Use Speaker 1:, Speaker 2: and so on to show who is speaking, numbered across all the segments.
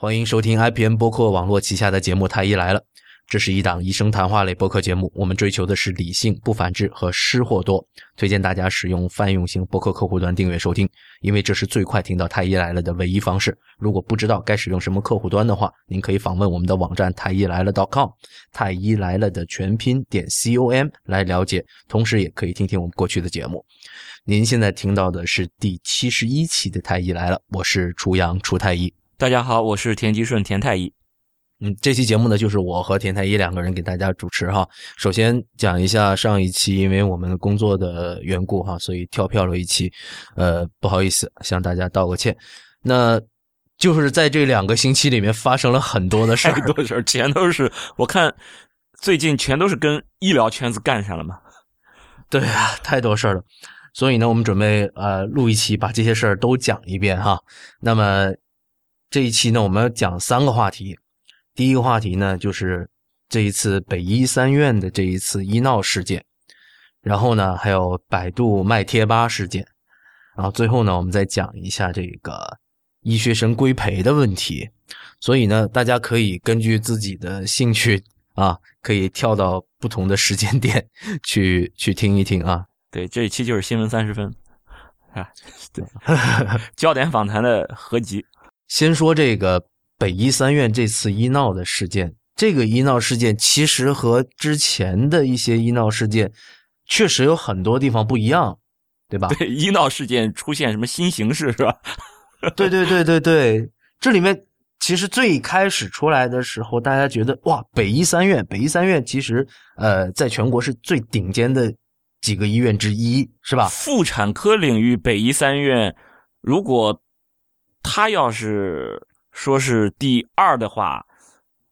Speaker 1: 欢迎收听 IPN 播客网络旗下的节目《太医来了》，这是一档医生谈话类播客节目。我们追求的是理性、不反制和失货多。推荐大家使用泛用型播客客户端订阅收听，因为这是最快听到《太医来了》的唯一方式。如果不知道该使用什么客户端的话，您可以访问我们的网站太医来了 .com，太医来了的全拼点 com 来了解。同时，也可以听听我们过去的节目。您现在听到的是第七十一期的《太医来了》，我是楚阳楚太医。
Speaker 2: 大家好，我是田吉顺田太医。
Speaker 1: 嗯，这期节目呢，就是我和田太医两个人给大家主持哈。首先讲一下上一期，因为我们工作的缘故哈，所以跳票了一期，呃，不好意思，向大家道个歉。那就是在这两个星期里面发生了很多的事儿，
Speaker 2: 太多事儿，全都是我看最近全都是跟医疗圈子干上了嘛。
Speaker 1: 对啊，太多事儿了。所以呢，我们准备呃录一期，把这些事儿都讲一遍哈。那么。这一期呢，我们要讲三个话题。第一个话题呢，就是这一次北医三院的这一次医闹事件，然后呢，还有百度卖贴吧事件，然后最后呢，我们再讲一下这个医学生规培的问题。所以呢，大家可以根据自己的兴趣啊，可以跳到不同的时间点去去听一听啊。
Speaker 2: 对，这一期就是新闻三十分 啊，对，焦点访谈的合集。
Speaker 1: 先说这个北医三院这次医闹的事件，这个医闹事件其实和之前的一些医闹事件确实有很多地方不一样，对吧？
Speaker 2: 对，医闹事件出现什么新形式是吧？
Speaker 1: 对对对对对，这里面其实最开始出来的时候，大家觉得哇，北医三院，北医三院其实呃，在全国是最顶尖的几个医院之一，是吧？
Speaker 2: 妇产科领域，北医三院如果。他要是说是第二的话，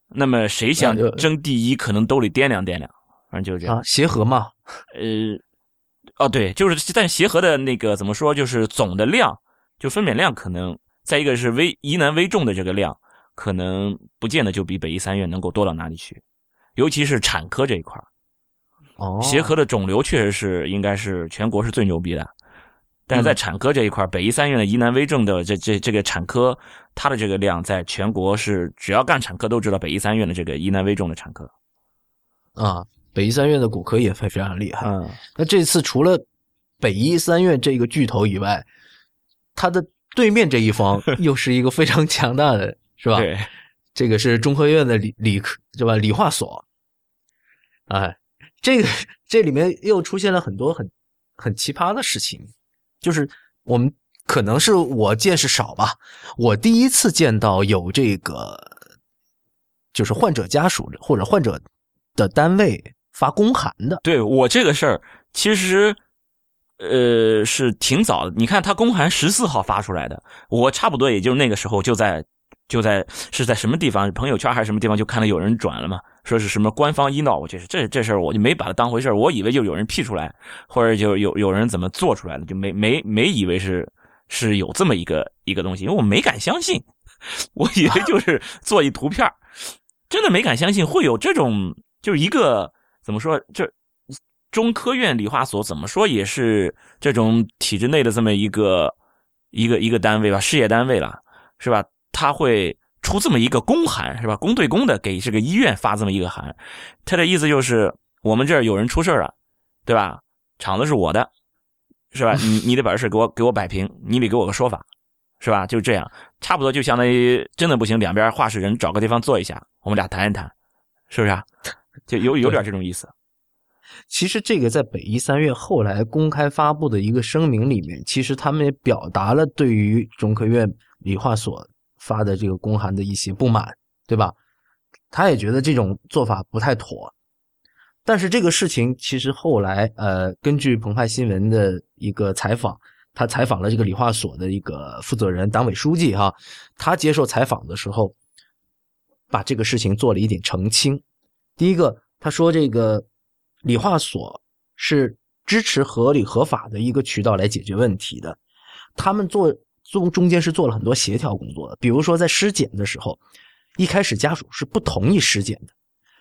Speaker 2: 那么谁想争第一，可能兜里掂量掂量。反正就是这样。
Speaker 1: 协和嘛，
Speaker 2: 呃，哦对，就是但协和的那个怎么说，就是总的量，就分娩量可能，再一个是危疑难危重的这个量，可能不见得就比北医三院能够多到哪里去，尤其是产科这一块儿
Speaker 1: 哦，
Speaker 2: 协和的肿瘤确实是应该是全国是最牛逼的。但是在产科这一块，北医三院的疑难危症的这这这个产科，它的这个量在全国是只要干产科都知道北医三院的这个疑难危重的产科，
Speaker 1: 啊，北医三院的骨科也非非常厉害。嗯，那这次除了北医三院这个巨头以外，它的对面这一方 又是一个非常强大的，是吧？
Speaker 2: 对，
Speaker 1: 这个是中科院的理理科，对吧？理化所，哎，这个这里面又出现了很多很很奇葩的事情。就是我们可能是我见识少吧，我第一次见到有这个，就是患者家属或者患者的单位发公函的。
Speaker 2: 对我这个事儿，其实呃是挺早的。你看他公函十四号发出来的，我差不多也就那个时候就在就在是在什么地方，朋友圈还是什么地方，就看到有人转了嘛。说是什么官方医闹，我就是这这事儿我就没把它当回事我以为就有人 P 出来，或者就有有人怎么做出来的，就没没没以为是是有这么一个一个东西，因为我没敢相信，我以为就是做一图片真的没敢相信会有这种，就是一个怎么说，这中科院理化所怎么说也是这种体制内的这么一个一个一个单位吧，事业单位了，是吧？他会。出这么一个公函是吧？公对公的给这个医院发这么一个函，他的意思就是我们这儿有人出事了，对吧？厂子是我的，是吧？你你得把这事给我给我摆平，你得给我个说法，是吧？就这样，差不多就相当于真的不行，两边话事人找个地方坐一下，我们俩谈一谈，是不是？就有有点这种意思。
Speaker 1: 其实这个在北医三院后来公开发布的一个声明里面，其实他们也表达了对于中科院理化所。发的这个公函的一些不满，对吧？他也觉得这种做法不太妥。但是这个事情其实后来，呃，根据澎湃新闻的一个采访，他采访了这个理化所的一个负责人、党委书记，哈，他接受采访的时候，把这个事情做了一点澄清。第一个，他说这个理化所是支持合理合法的一个渠道来解决问题的，他们做。中中间是做了很多协调工作的，比如说在尸检的时候，一开始家属是不同意尸检的，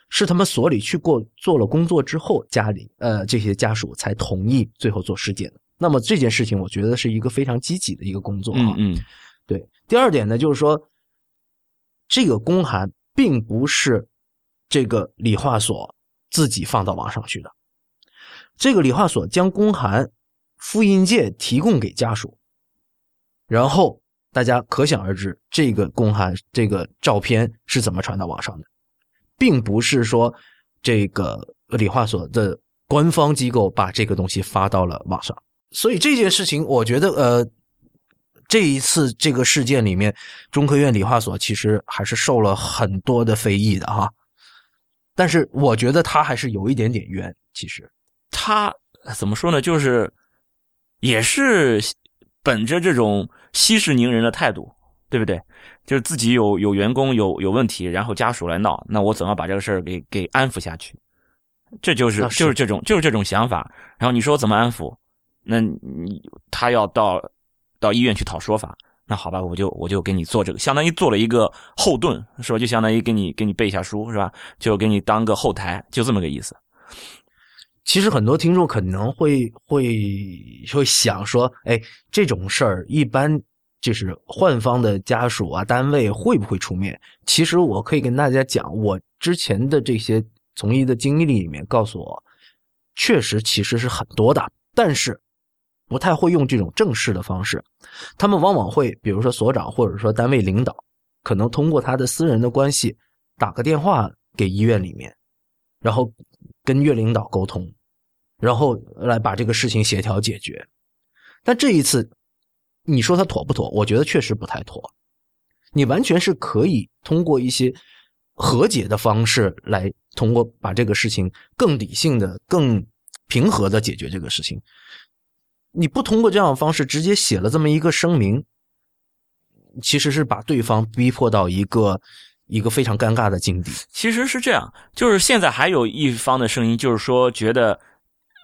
Speaker 1: 是他们所里去过做了工作之后，家里呃这些家属才同意最后做尸检的。那么这件事情，我觉得是一个非常积极的一个工作啊。
Speaker 2: 嗯，
Speaker 1: 对。第二点呢，就是说这个公函并不是这个理化所自己放到网上去的，这个理化所将公函复印件提供给家属，然后大家可想而知，这个公函这个照片是怎么传到网上的，并不是说这个理化所的官方机构把这个东西发到了网上，所以这件事情，我觉得呃。这一次这个事件里面，中科院理化所其实还是受了很多的非议的哈。但是我觉得他还是有一点点冤。其实
Speaker 2: 他怎么说呢？就是也是本着这种息事宁人的态度，对不对？就是自己有有员工有有问题，然后家属来闹，那我怎么把这个事儿给给安抚下去？这就是就是这种就是这种想法。然后你说我怎么安抚？那你他要到。到医院去讨说法，那好吧，我就我就给你做这个，相当于做了一个后盾，是吧？就相当于给你给你背一下书，是吧？就给你当个后台，就这么个意思。
Speaker 1: 其实很多听众可能会会会想说，哎，这种事儿一般就是患方的家属啊、单位会不会出面？其实我可以跟大家讲，我之前的这些从医的经历里面告诉我，确实其实是很多的，但是。不太会用这种正式的方式，他们往往会，比如说所长或者说单位领导，可能通过他的私人的关系打个电话给医院里面，然后跟院领导沟通，然后来把这个事情协调解决。但这一次，你说他妥不妥？我觉得确实不太妥。你完全是可以通过一些和解的方式来，通过把这个事情更理性的、更平和的解决这个事情。你不通过这样的方式直接写了这么一个声明，其实是把对方逼迫到一个一个非常尴尬的境地。
Speaker 2: 其实是这样，就是现在还有一方的声音，就是说觉得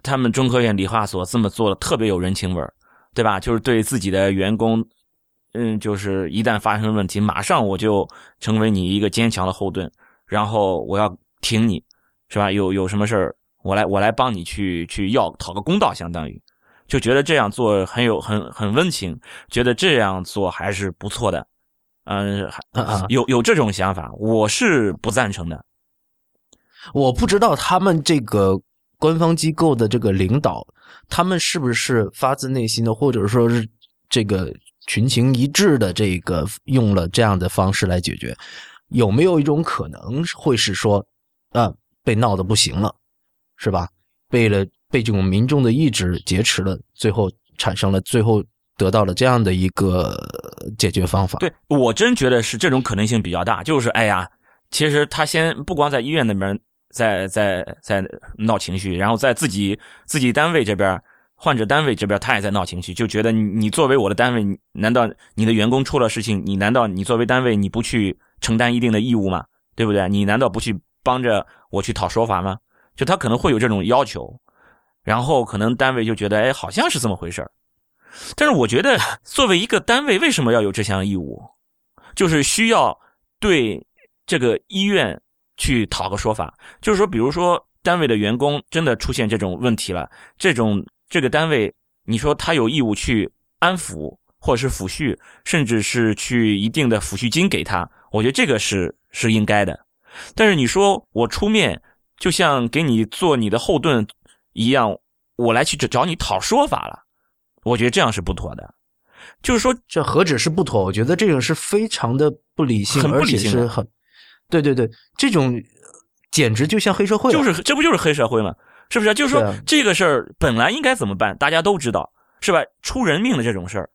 Speaker 2: 他们中科院理化所这么做的特别有人情味儿，对吧？就是对自己的员工，嗯，就是一旦发生问题，马上我就成为你一个坚强的后盾，然后我要挺你，是吧？有有什么事儿，我来我来帮你去去要讨个公道，相当于。就觉得这样做很有很很温情，觉得这样做还是不错的，嗯，有有这种想法，我是不赞成的。
Speaker 1: 我不知道他们这个官方机构的这个领导，他们是不是发自内心的，或者说是这个群情一致的，这个用了这样的方式来解决，有没有一种可能会是说，啊，被闹得不行了，是吧？为了。被这种民众的意志劫持了，最后产生了，最后得到了这样的一个解决方法。
Speaker 2: 对我真觉得是这种可能性比较大，就是哎呀，其实他先不光在医院那边在在在闹情绪，然后在自己自己单位这边，患者单位这边他也在闹情绪，就觉得你你作为我的单位，难道你的员工出了事情，你难道你作为单位你不去承担一定的义务吗？对不对？你难道不去帮着我去讨说法吗？就他可能会有这种要求。然后可能单位就觉得，哎，好像是这么回事但是我觉得，作为一个单位，为什么要有这项义务？就是需要对这个医院去讨个说法。就是说，比如说单位的员工真的出现这种问题了，这种这个单位，你说他有义务去安抚，或者是抚恤，甚至是去一定的抚恤金给他，我觉得这个是是应该的。但是你说我出面，就像给你做你的后盾。一样，我来去找找你讨说法了，我觉得这样是不妥的。就是说，
Speaker 1: 这何止是不妥？我觉得这种是非常的不理性，
Speaker 2: 很不理
Speaker 1: 性，是很，对对对，这种简直就像黑社会，
Speaker 2: 就是这不就是黑社会吗？是不是？就是说这个事儿本来应该怎么办？大家都知道，是吧？出人命的这种事儿，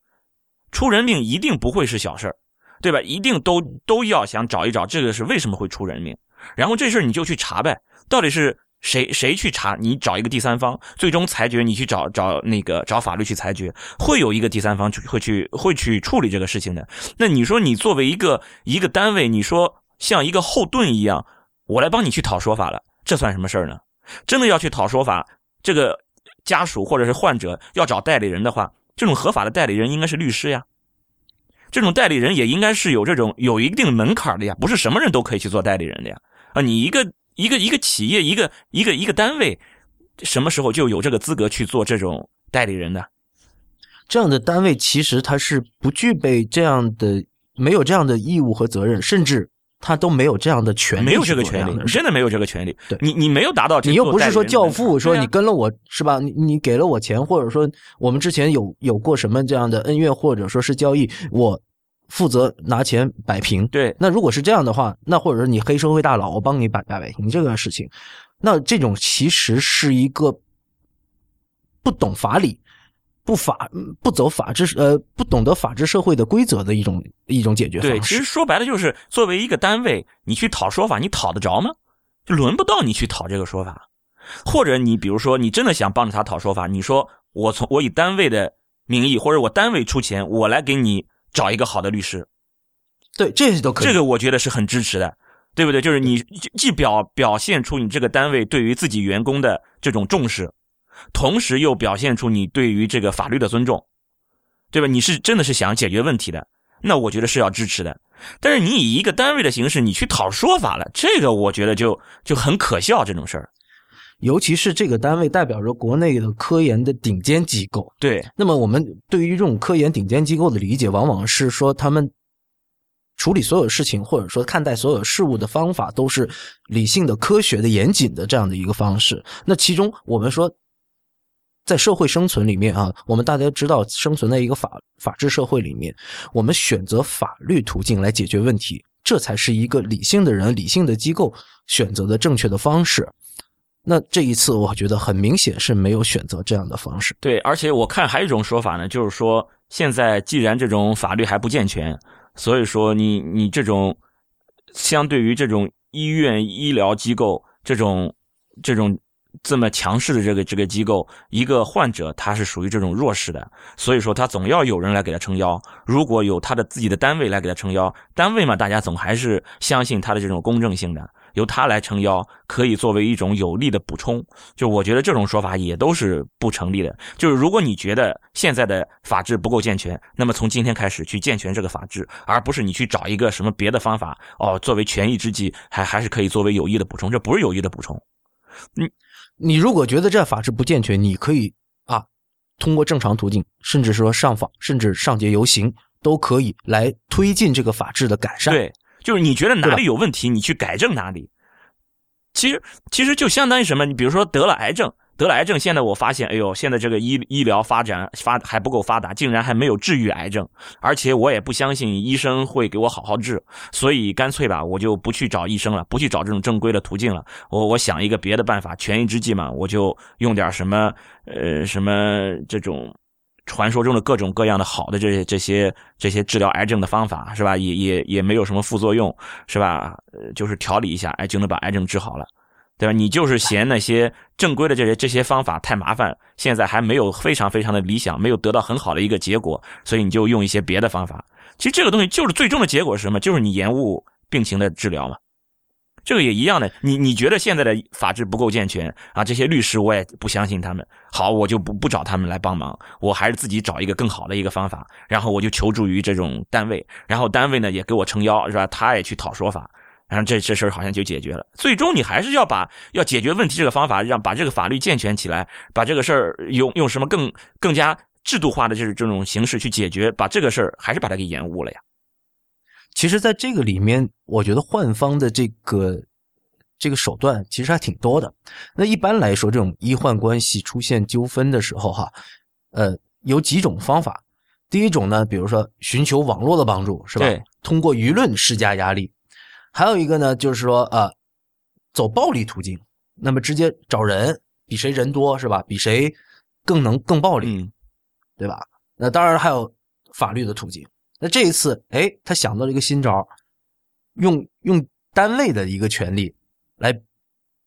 Speaker 2: 出人命一定不会是小事儿，对吧？一定都都要想找一找这个是为什么会出人命，然后这事儿你就去查呗，到底是。谁谁去查？你找一个第三方，最终裁决，你去找找那个找法律去裁决，会有一个第三方去会去会去处理这个事情的。那你说你作为一个一个单位，你说像一个后盾一样，我来帮你去讨说法了，这算什么事儿呢？真的要去讨说法，这个家属或者是患者要找代理人的话，这种合法的代理人应该是律师呀。这种代理人也应该是有这种有一定门槛的呀，不是什么人都可以去做代理人的呀。啊，你一个。一个一个企业，一个一个一个单位，什么时候就有这个资格去做这种代理人的？
Speaker 1: 这样的单位其实他是不具备这样的，没有这样的义务和责任，甚至他都没有这样的权利，
Speaker 2: 没有这个权利，真的没有这个权利。
Speaker 1: 对
Speaker 2: 你，你没有达到，
Speaker 1: 你又不是说教父，说你跟了我是吧？你你给了我钱，或者说我们之前有有过什么这样的恩怨，或者说是交易，我负责拿钱摆平。
Speaker 2: 对
Speaker 1: 那如果是这样的话，那或者说你黑社会大佬，我帮你摆摆平这个事情，那这种其实是一个不懂法理、不法、嗯不走法治呃不懂得法治社会的规则的一种一种解决
Speaker 2: 对，
Speaker 1: 方式
Speaker 2: 其实。说白了就是，作为一个单位，你去讨说法，你讨得着吗？就轮不到你去讨这个说法。或者你比如说，你真的想帮着他讨说法，你说我从我以单位的名义，或者我单位出钱，我来给你找一个好的律师，
Speaker 1: 对，这些都可以。
Speaker 2: 这个我觉得是很支持的，对不对？就是你既表表现出你这个单位对于自己员工的这种重视，同时又表现出你对于这个法律的尊重，对吧？你是真的是想解决问题的，那我觉得是要支持的。但是你以一个单位的形式，你去讨说法了，这个我觉得就就很可笑这种事儿。
Speaker 1: 尤其是这个单位代表着国内的科研的顶尖机构。
Speaker 2: 对
Speaker 1: 那么我们对于这种科研顶尖机构的理解，往往是说他们处理所有事情，或者说看待所有事物的方法，都是理性的、科学的、严谨的这样的一个方式。那其中我们说。在社会生存里面啊，我们大家知道，生存在一个法法治社会里面，我们选择法律途径来解决问题，这才是一个理性的人、理性的机构选择的正确的方式。那这一次，我觉得很明显是没有选择这样的方式。
Speaker 2: 对，而且我看还有一种说法呢，就是说现在既然这种法律还不健全，所以说你你这种相对于这种医院医疗机构这种这种这么强势的这个这个机构，一个患者他是属于这种弱势的，所以说他总要有人来给他撑腰。如果有他的自己的单位来给他撑腰，单位嘛，大家总还是相信他的这种公正性的，由他来撑腰，可以作为一种有力的补充。就我觉得这种说法也都是不成立的。就是如果你觉得现在的法治不够健全，那么从今天开始去健全这个法治，而不是你去找一个什么别的方法哦，作为权宜之计，还还是可以作为有益的补充，这不是有益的补充。
Speaker 1: 嗯你如果觉得这法治不健全，你可以啊，通过正常途径，甚至说上访，甚至上街游行，都可以来推进这个法治的改善。，
Speaker 2: 对，就是你觉得哪里有问题，你去改正哪里。其实，其实就相当于什么？你比如说得了癌症，得了癌症，现在我发现，哎呦，现在这个医医疗发展发还不够发达，竟然还没有治愈癌症，而且我也不相信医生会给我好好治，所以干脆吧，我就不去找医生了，不去找这种正规的途径了。我我想一个别的办法，权宜之计嘛，我就用点什么呃什么这种传说中的各种各样的好的这些这些这些治疗癌症的方法是吧？也也也没有什么副作用是吧？就是调理一下，哎，就能把癌症治好了，对吧？你就是嫌那些正规的这些这些方法太麻烦，现在还没有非常非常的理想，没有得到很好的一个结果，所以你就用一些别的方法。其实这个东西就是最终的结果是什么？就是你延误病情的治疗嘛。这个也一样的，你你觉得现在的法制不够健全啊？这些律师我也不相信他们，好，我就不不找他们来帮忙，我还是自己找一个更好的一个方法，然后我就求助于这种单位，然后单位呢也给我撑腰，是吧？他也去讨说法，然后这这事儿好像就解决了。最终你还是要把要解决问题这个方法，让把这个法律健全起来，把这个事儿用用什么更更加制度化的这这种形式去解决，把这个事儿还是把它给延误了呀。
Speaker 1: 其实在这个里面，我觉得换方的这个这个手段其实还挺多的。那一般来说，这种医患关系出现纠纷的时候，哈，呃，有几种方法。第一种呢，比如说寻求网络的帮助，是吧
Speaker 2: 对？
Speaker 1: 通过舆论施加压力。还有一个呢，就是说呃，走暴力途径，那么直接找人，比谁人多，是吧？比谁更能更暴力，
Speaker 2: 嗯，
Speaker 1: 对吧？那当然还有法律的途径。那这一次，哎，他想到了一个新招，用用单位的一个权利来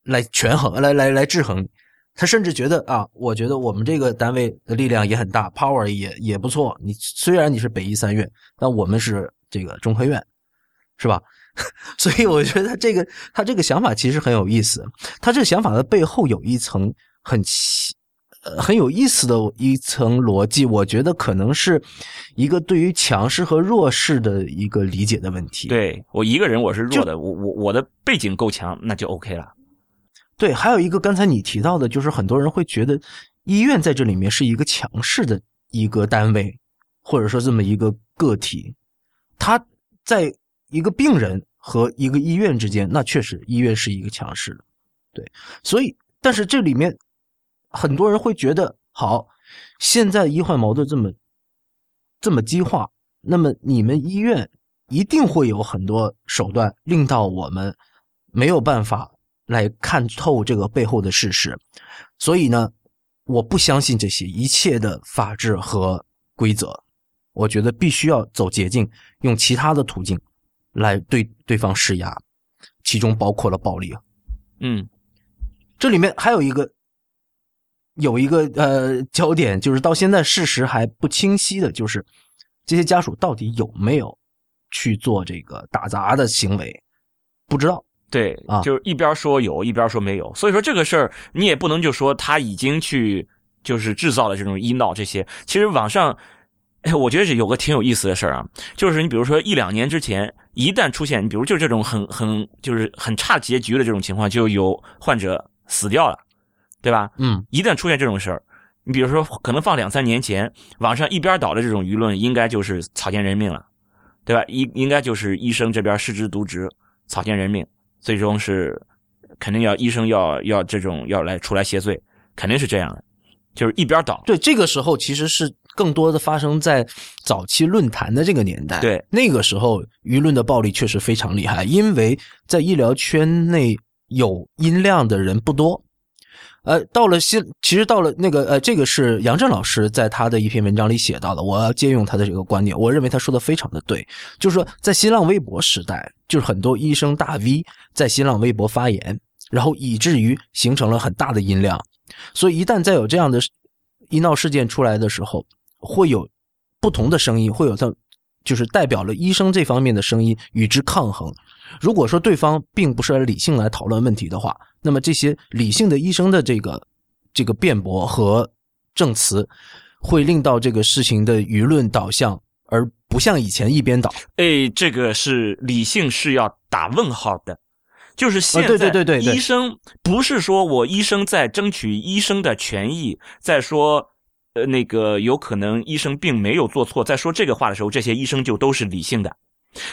Speaker 1: 来权衡，来来来制衡。他甚至觉得啊，我觉得我们这个单位的力量也很大，power 也也不错。你虽然你是北医三院，但我们是这个中科院，是吧？所以我觉得这个他这个想法其实很有意思。他这个想法的背后有一层很奇呃很有意思的一层逻辑，我觉得可能是一个对于强势和弱势的一个理解的问题。
Speaker 2: 对我一个人我是弱的，我我我的背景够强，那就 OK 了。
Speaker 1: 对，还有一个刚才你提到的，就是很多人会觉得医院在这里面是一个强势的一个单位，或者说这么一个个体，他在一个病人和一个医院之间，那确实医院是一个强势的，对。所以，但是这里面很多人会觉得，好，现在医患矛盾这么这么激化，那么你们医院一定会有很多手段，令到我们没有办法来看透这个背后的事实。所以呢，我不相信这些一切的法治和规则，我觉得必须要走捷径，用其他的途径。来对对方施压，其中包括了暴力。
Speaker 2: 嗯，
Speaker 1: 这里面还有一个有一个呃焦点，就是到现在事实还不清晰的，就是这些家属到底有没有去做这个打砸的行为，不知道。
Speaker 2: 对，
Speaker 1: 啊，
Speaker 2: 就是一边说有，一边说没有。所以说这个事儿你也不能就说他已经去就是制造了这种医闹这些。其实网上。哎，我觉得是有个挺有意思的事儿啊，就是你比如说一两年之前，一旦出现，比如就这种很很就是很差结局的这种情况，就有患者死掉了，对吧？
Speaker 1: 嗯，
Speaker 2: 一旦出现这种事儿，你比如说可能放两三年前，网上一边倒的这种舆论，应该就是草菅人命了，对吧？应应该就是医生这边失职渎职，草菅人命，最终是肯定要医生要要这种要来出来谢罪，肯定是这样的，就是一边倒。
Speaker 1: 对，这个时候其实是。更多的发生在早期论坛的这个年代，
Speaker 2: 对
Speaker 1: 那个时候舆论的暴力确实非常厉害，因为在医疗圈内有音量的人不多。呃，到了新，其实到了那个呃，这个是杨震老师在他的一篇文章里写到的，我要借用他的这个观点，我认为他说的非常的对，就是说在新浪微博时代，就是很多医生大 V 在新浪微博发言，然后以至于形成了很大的音量，所以一旦再有这样的医闹事件出来的时候。会有不同的声音，会有他就是代表了医生这方面的声音与之抗衡。如果说对方并不是理性来讨论问题的话，那么这些理性的医生的这个这个辩驳和证词，会令到这个事情的舆论导向，而不像以前一边倒。
Speaker 2: 哎，这个是理性是要打问号的，就是现在
Speaker 1: 对对对对
Speaker 2: 医生不是说我医生在争取医生的权益，在说。呃，那个有可能医生并没有做错，在说这个话的时候，这些医生就都是理性的。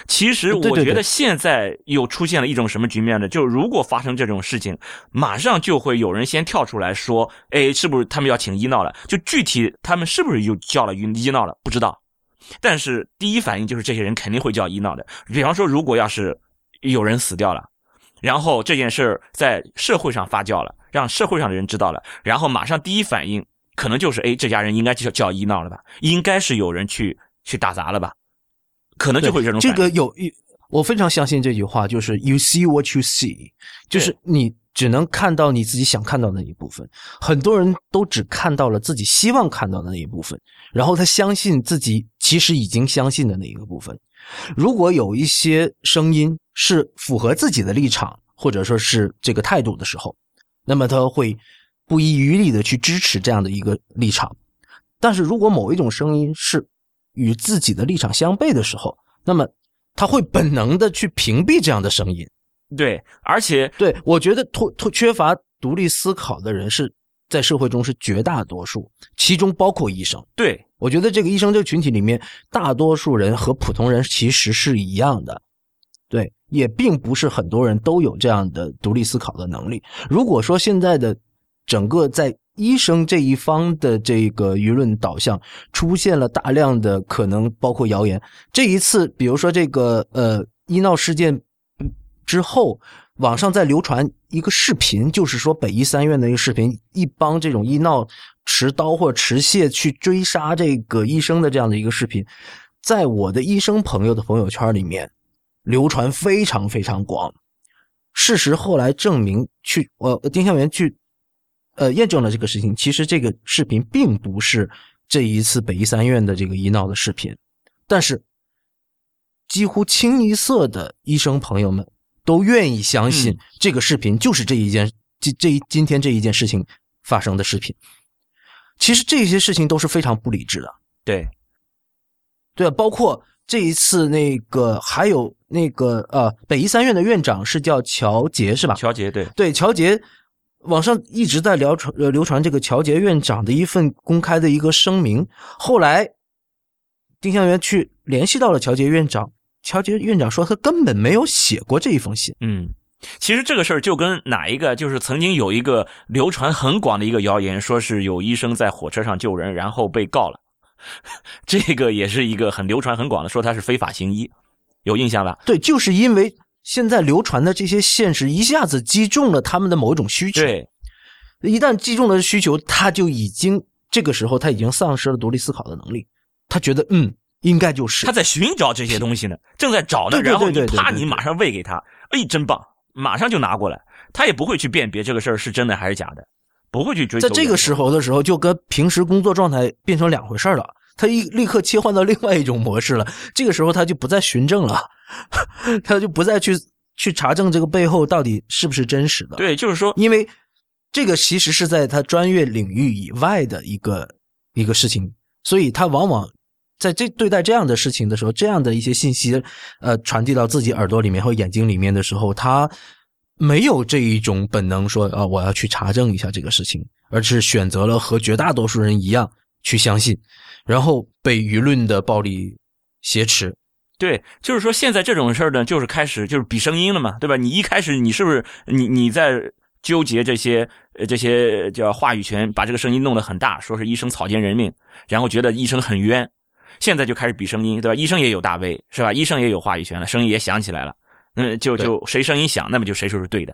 Speaker 2: 其实我觉得现在又出现了一种什么局面呢？就如果发生这种事情，马上就会有人先跳出来说：“哎，是不是他们要请医闹了？”就具体他们是不是又叫了医医闹了，不知道。但是第一反应就是这些人肯定会叫医闹的。比方说，如果要是有人死掉了，然后这件事在社会上发酵了，让社会上的人知道了，然后马上第一反应。可能就是哎，这家人应该叫叫医闹了吧？应该是有人去去打砸了吧？可能就会这种
Speaker 1: 这个有一，我非常相信这句话，就是 “you see what you see”，就是你只能看到你自己想看到的那一部分。很多人都只看到了自己希望看到的那一部分，然后他相信自己其实已经相信的那一个部分。如果有一些声音是符合自己的立场或者说是这个态度的时候，那么他会。不遗余力的去支持这样的一个立场，但是如果某一种声音是与自己的立场相悖的时候，那么他会本能的去屏蔽这样的声音。
Speaker 2: 对，而且
Speaker 1: 对我觉得脱脱缺乏独立思考的人是在社会中是绝大多数，其中包括医生。
Speaker 2: 对
Speaker 1: 我觉得这个医生这个群体里面，大多数人和普通人其实是一样的，对，也并不是很多人都有这样的独立思考的能力。如果说现在的。整个在医生这一方的这个舆论导向出现了大量的可能，包括谣言。这一次，比如说这个呃医闹事件之后，网上在流传一个视频，就是说北医三院的一个视频，一帮这种医闹持刀或持械去追杀这个医生的这样的一个视频，在我的医生朋友的朋友圈里面流传非常非常广。事实后来证明，去我丁香园去。呃，验证了这个事情。其实这个视频并不是这一次北医三院的这个医闹的视频，但是几乎清一色的医生朋友们都愿意相信这个视频就是这一件这这一今天这一件事情发生的视频。其实这些事情都是非常不理智的。
Speaker 2: 对，
Speaker 1: 对，包括这一次那个还有那个呃，北医三院的院长是叫乔杰是吧？
Speaker 2: 乔杰，对
Speaker 1: 对，乔杰。网上一直在流传呃流传这个乔杰院长的一份公开的一个声明，后来丁香园去联系到了乔杰院长，乔杰院长说他根本没有写过这一封信。
Speaker 2: 嗯，其实这个事儿就跟哪一个，就是曾经有一个流传很广的一个谣言，说是有医生在火车上救人，然后被告了。这个也是一个很流传很广的，说他是非法行医，有印象吧？
Speaker 1: 对，就是因为现在流传的这些现实一下子击中了他们的某一种需求。
Speaker 2: 对，
Speaker 1: 一旦击中了需求，他就已经这个时候他已经丧失了独立思考的能力。他觉得，嗯，应该就是
Speaker 2: 他在寻找这些东西呢，正在找呢。然后你
Speaker 1: 对对对对
Speaker 2: 啪，你马上喂给他，哎，真棒，马上就拿过来。他也不会去辨别这个事儿是真的还是假的，不会去追究。
Speaker 1: 在这个时，候的时候，就跟平时工作状态变成两回事儿了。他一立刻切换到另外一种模式了。这个时候他就不再循证了，他就不再去去查证这个背后到底是不是真实的。，
Speaker 2: 对，就是说，
Speaker 1: 因为这个其实是在他专业领域以外的一个一个事情，所以他往往在这对待这样的事情的时候，这样的一些信息，呃，传递到自己耳朵里面或眼睛里面的时候，他没有这一种本能说啊，我要去查证一下这个事情，而是选择了和绝大多数人一样去相信，然后被舆论的暴力挟持。
Speaker 2: 对，就是说现在这种事儿呢，就是开始就是比声音了嘛，对吧？你一开始你是不是你你在纠结这些呃这些叫话语权，把这个声音弄得很大，说是医生草菅人命，然后觉得医生很冤，现在就开始比声音，对吧？医生也有大 V 是吧？医生也有话语权了，声音也响起来了，嗯，就就谁声音响，那么就谁说是对的。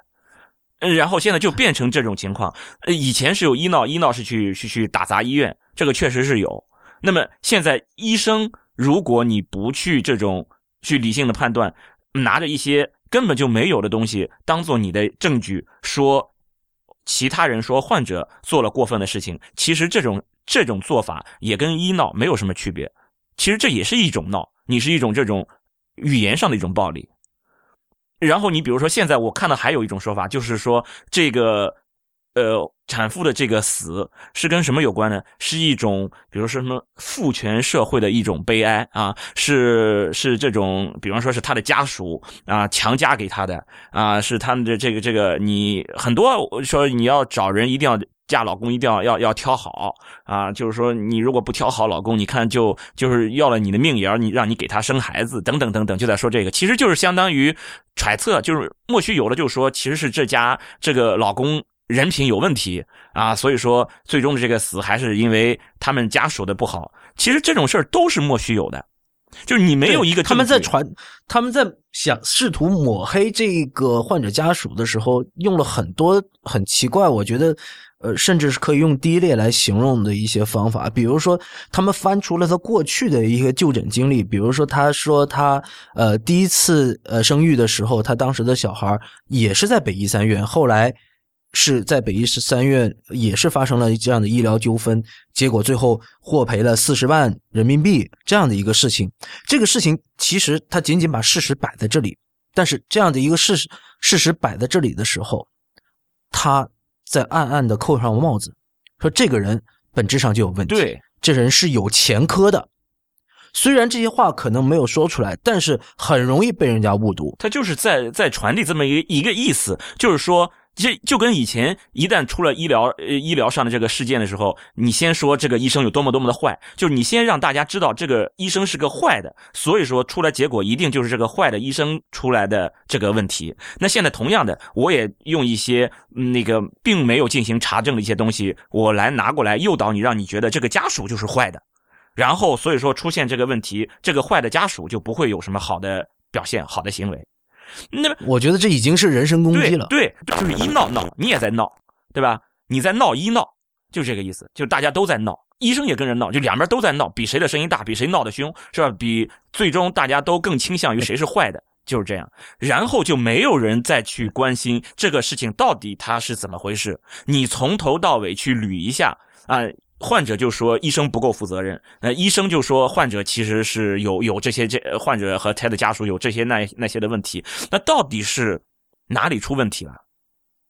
Speaker 2: 嗯，然后现在就变成这种情况。呃，以前是有医闹，医闹是去去去打砸医院，这个确实是有。那么现在医生，如果你不去这种去理性的判断，拿着一些根本就没有的东西当做你的证据，说其他人说患者做了过分的事情，其实这种这种做法也跟医闹没有什么区别。其实这也是一种闹，你是一种这种语言上的一种暴力。然后你比如说，现在我看到还有一种说法，就是说这个呃产妇的这个死是跟什么有关呢？是一种比如说什么父权社会的一种悲哀啊，是是这种，比方说是他的家属啊强加给他的啊，是他们的这个这个你很多说你要找人一定要。嫁老公一定要要要挑好啊，就是说你如果不挑好老公，你看就就是要了你的命也要你让你给他生孩子等等等等，就在说这个，其实就是相当于揣测，就是莫须有的就说其实是这家这个老公人品有问题啊，所以说最终的这个死还是因为他们家属的不好。其实这种事儿都是莫须有的，就是你没有一个
Speaker 1: 他们在传，他们在想试图抹黑这个患者家属的时候，用了很多很奇怪，我觉得，呃，甚至是可以用低劣来形容的一些方法。比如说，他们翻出了他过去的一个就诊经历，比如说，他说他呃第一次呃生育的时候，他当时的小孩也是在北医三院，后来。是在北医三院也是发生了这样的医疗纠纷，结果最后获赔了四十万人民币这样的一个事情。这个事情其实他仅仅把事实摆在这里，但是这样的一个事实事实摆在这里的时候，他在暗暗的扣上帽子，说这个人本质上就有问题，
Speaker 2: 对，
Speaker 1: 这人是有前科的。虽然这些话可能没有说出来，但是很容易被人家误读。
Speaker 2: 他就是在在传递这么一个一个意思，就是说。这就跟以前一旦出了医疗呃医疗上的这个事件的时候，你先说这个医生有多么多么的坏，就是你先让大家知道这个医生是个坏的，所以说出来结果一定就是这个坏的医生出来的这个问题。那现在同样的，我也用一些那个并没有进行查证的一些东西，我来拿过来诱导你，让你觉得这个家属就是坏的，然后所以说出现这个问题，这个坏的家属就不会有什么好的表现、好的行为。那么
Speaker 1: 我觉得这已经是人身攻击了。
Speaker 2: 对，对，就是一闹闹，你也在闹，对吧？你在闹一闹，就这个意思，就大家都在闹，医生也跟着闹，就两边都在闹，比谁的声音大，比谁闹得凶，是吧？比最终大家都更倾向于谁是坏的，就是这样。然后就没有人再去关心这个事情到底它是怎么回事，你从头到尾去捋一下啊。患者就说医生不够负责任，那，医生就说患者其实是有有这些这患者和他的家属有这些那那些的问题，那到底是哪里出问题了？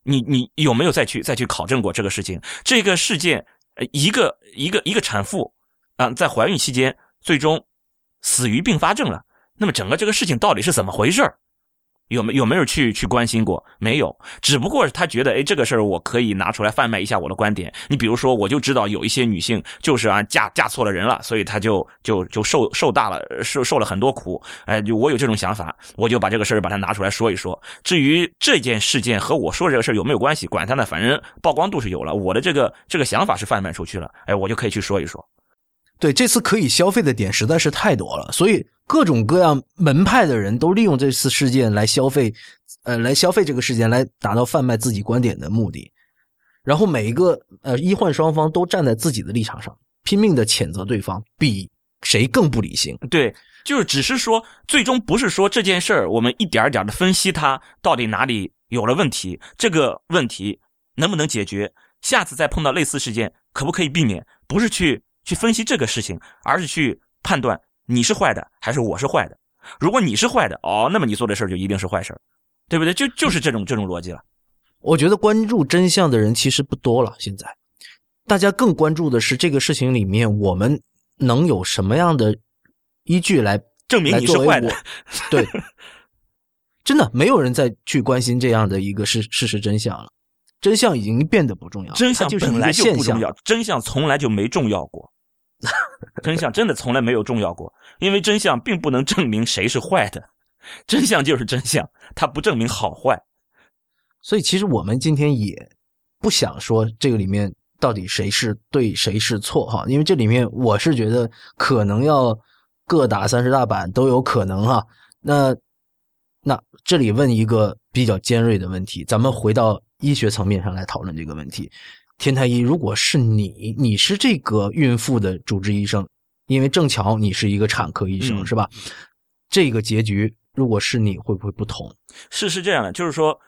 Speaker 2: 你你有没有再去再去考证过这个事情？这个事件，呃，一个一个一个产妇啊，在怀孕期间最终死于并发症了，那么整个这个事情到底是怎么回事有没有没有去去关心过？没有，只不过是他觉得，哎，这个事儿我可以拿出来贩卖一下我的观点。你比如说，我就知道有一些女性就是啊嫁嫁错了人了，所以她就就就受受大了受受了很多苦。哎，我有这种想法，我就把这个事儿把它拿出来说一说。至于这件事件和我说这个事儿有没有关系，管他呢，反正曝光度是有了，我的这个这个想法是贩卖出去了，哎，我就可以去说一说。
Speaker 1: 对，这次可以消费的点实在是太多了，所以各种各样门派的人都利用这次事件来消费，呃，来消费这个事件，来达到贩卖自己观点的目的。然后每一个呃医患双方都站在自己的立场上，拼命的谴责对方，比谁更不理性。
Speaker 2: 对，就是只是说，最终不是说这件事儿，我们一点点的分析它到底哪里有了问题，这个问题能不能解决，下次再碰到类似事件可不可以避免，不是去。去分析这个事情，而是去判断你是坏的还是我是坏的。如果你是坏的，哦，那么你做的事儿就一定是坏事儿，对不对？就就是这种这种逻辑了。
Speaker 1: 我觉得关注真相的人其实不多了。现在，大家更关注的是这个事情里面，我们能有什么样的依据来
Speaker 2: 证明你是坏的？
Speaker 1: 对，真的没有人再去关心这样的一个事事实真相了。真相已经变得不重要，
Speaker 2: 真相本来就不重
Speaker 1: 要，
Speaker 2: 真相从来就没重要过。真相真的从来没有重要过，因为真相并不能证明谁是坏的，真相就是真相，它不证明好坏。
Speaker 1: 所以，其实我们今天也不想说这个里面到底谁是对谁是错哈，因为这里面我是觉得可能要各打三十大板都有可能哈。那那这里问一个比较尖锐的问题，咱们回到医学层面上来讨论这个问题。天太医，如果是你，你是这个孕妇的主治医生，因为正巧你是一个产科医生，是吧？这个结局如果是你会不会不同？
Speaker 2: 是是这样的，就是说，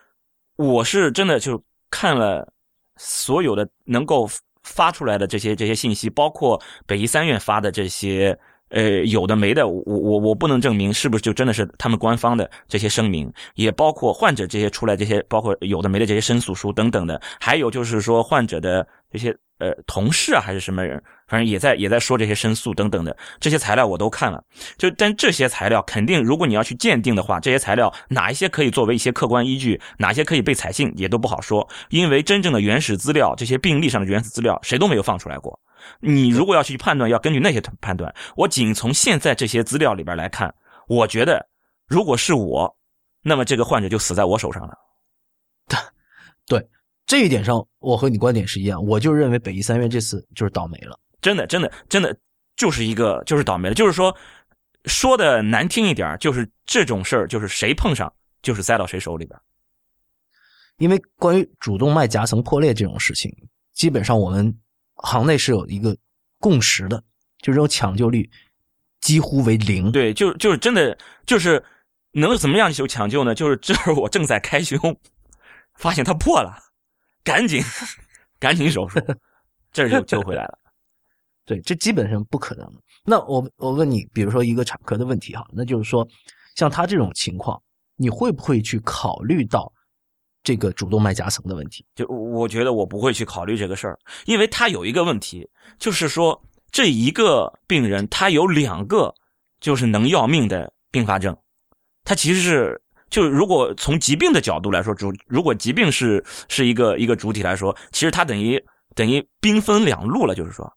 Speaker 2: 我是真的就看了所有的能够发出来的这些这些信息，包括北医三院发的这些。呃，有的没的，我我我不能证明是不是就真的是他们官方的这些声明，也包括患者这些出来这些，包括有的没的这些申诉书等等的，还有就是说患者的这些呃同事啊还是什么人，反正也在也在说这些申诉等等的这些材料我都看了，就但这些材料肯定，如果你要去鉴定的话，这些材料哪一些可以作为一些客观依据，哪些可以被采信也都不好说，因为真正的原始资料，这些病例上的原始资料谁都没有放出来过。你如果要去判断，要根据那些判断。我仅从现在这些资料里边来看，我觉得如果是我，那么这个患者就死在我手上了。
Speaker 1: 对这一点上，我和你观点是一样。我就认为北医三院这次就是倒霉了，
Speaker 2: 真的，真的，真的就是一个就是倒霉了。就是说，说的难听一点，就是这种事儿，就是谁碰上就是栽到谁手里边。
Speaker 1: 因为关于主动脉夹层破裂这种事情，基本上我们。行内是有一个共识的，就这种抢救率几乎为零。
Speaker 2: 对，就就是真的就是能怎么样就抢救呢？就是这会儿我正在开胸，发现它破了，赶紧 赶紧手术，这就救回来了。
Speaker 1: 对，这基本上不可能。那我我问你，比如说一个产科的问题哈，那就是说像他这种情况，你会不会去考虑到？这个主动脉夹层的问题，
Speaker 2: 就我觉得我不会去考虑这个事儿，因为他有一个问题，就是说这一个病人他有两个就是能要命的并发症，他其实是就如果从疾病的角度来说，主如果疾病是是一个一个主体来说，其实他等于等于兵分两路了，就是说。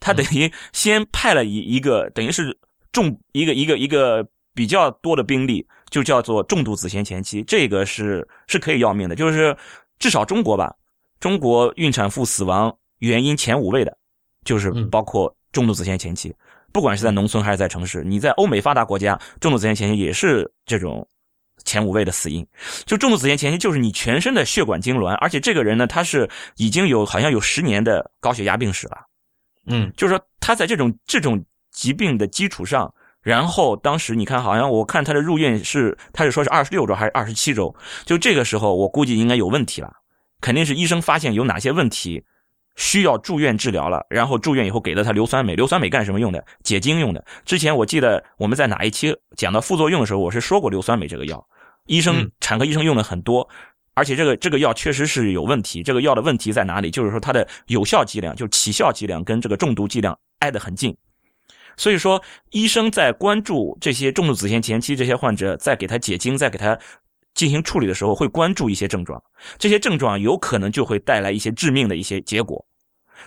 Speaker 2: 他等于先派了一一个等于是重一个一个一个。比较多的病例就叫做重度子痫前期，这个是是可以要命的，就是至少中国吧，中国孕产妇死亡原因前五位的，就是包括重度子痫前期，不管是在农村还是在城市，你在欧美发达国家，重度子痫前期也是这种前五位的死因。就重度子痫前期，就是你全身的血管痉挛，而且这个人呢，他是已经有好像有十年的高血压病史了，
Speaker 1: 嗯，
Speaker 2: 就是说他在这种这种疾病的基础上。然后当时你看，好像我看他的入院是，他是说是二十六周还是二十七周？就这个时候，我估计应该有问题了，肯定是医生发现有哪些问题，需要住院治疗了。然后住院以后给了他硫酸镁，硫酸镁干什么用的？解痉用的。之前我记得我们在哪一期讲到副作用的时候，我是说过硫酸镁这个药，医生产科医生用的很多，而且这个这个药确实是有问题。这个药的问题在哪里？就是说它的有效剂量，就是起效剂量跟这个中毒剂量挨得很近。所以说，医生在关注这些重度子痫前期这些患者，在给他解经，在给他进行处理的时候会关注一些症状，这些症状有可能就会带来一些致命的一些结果。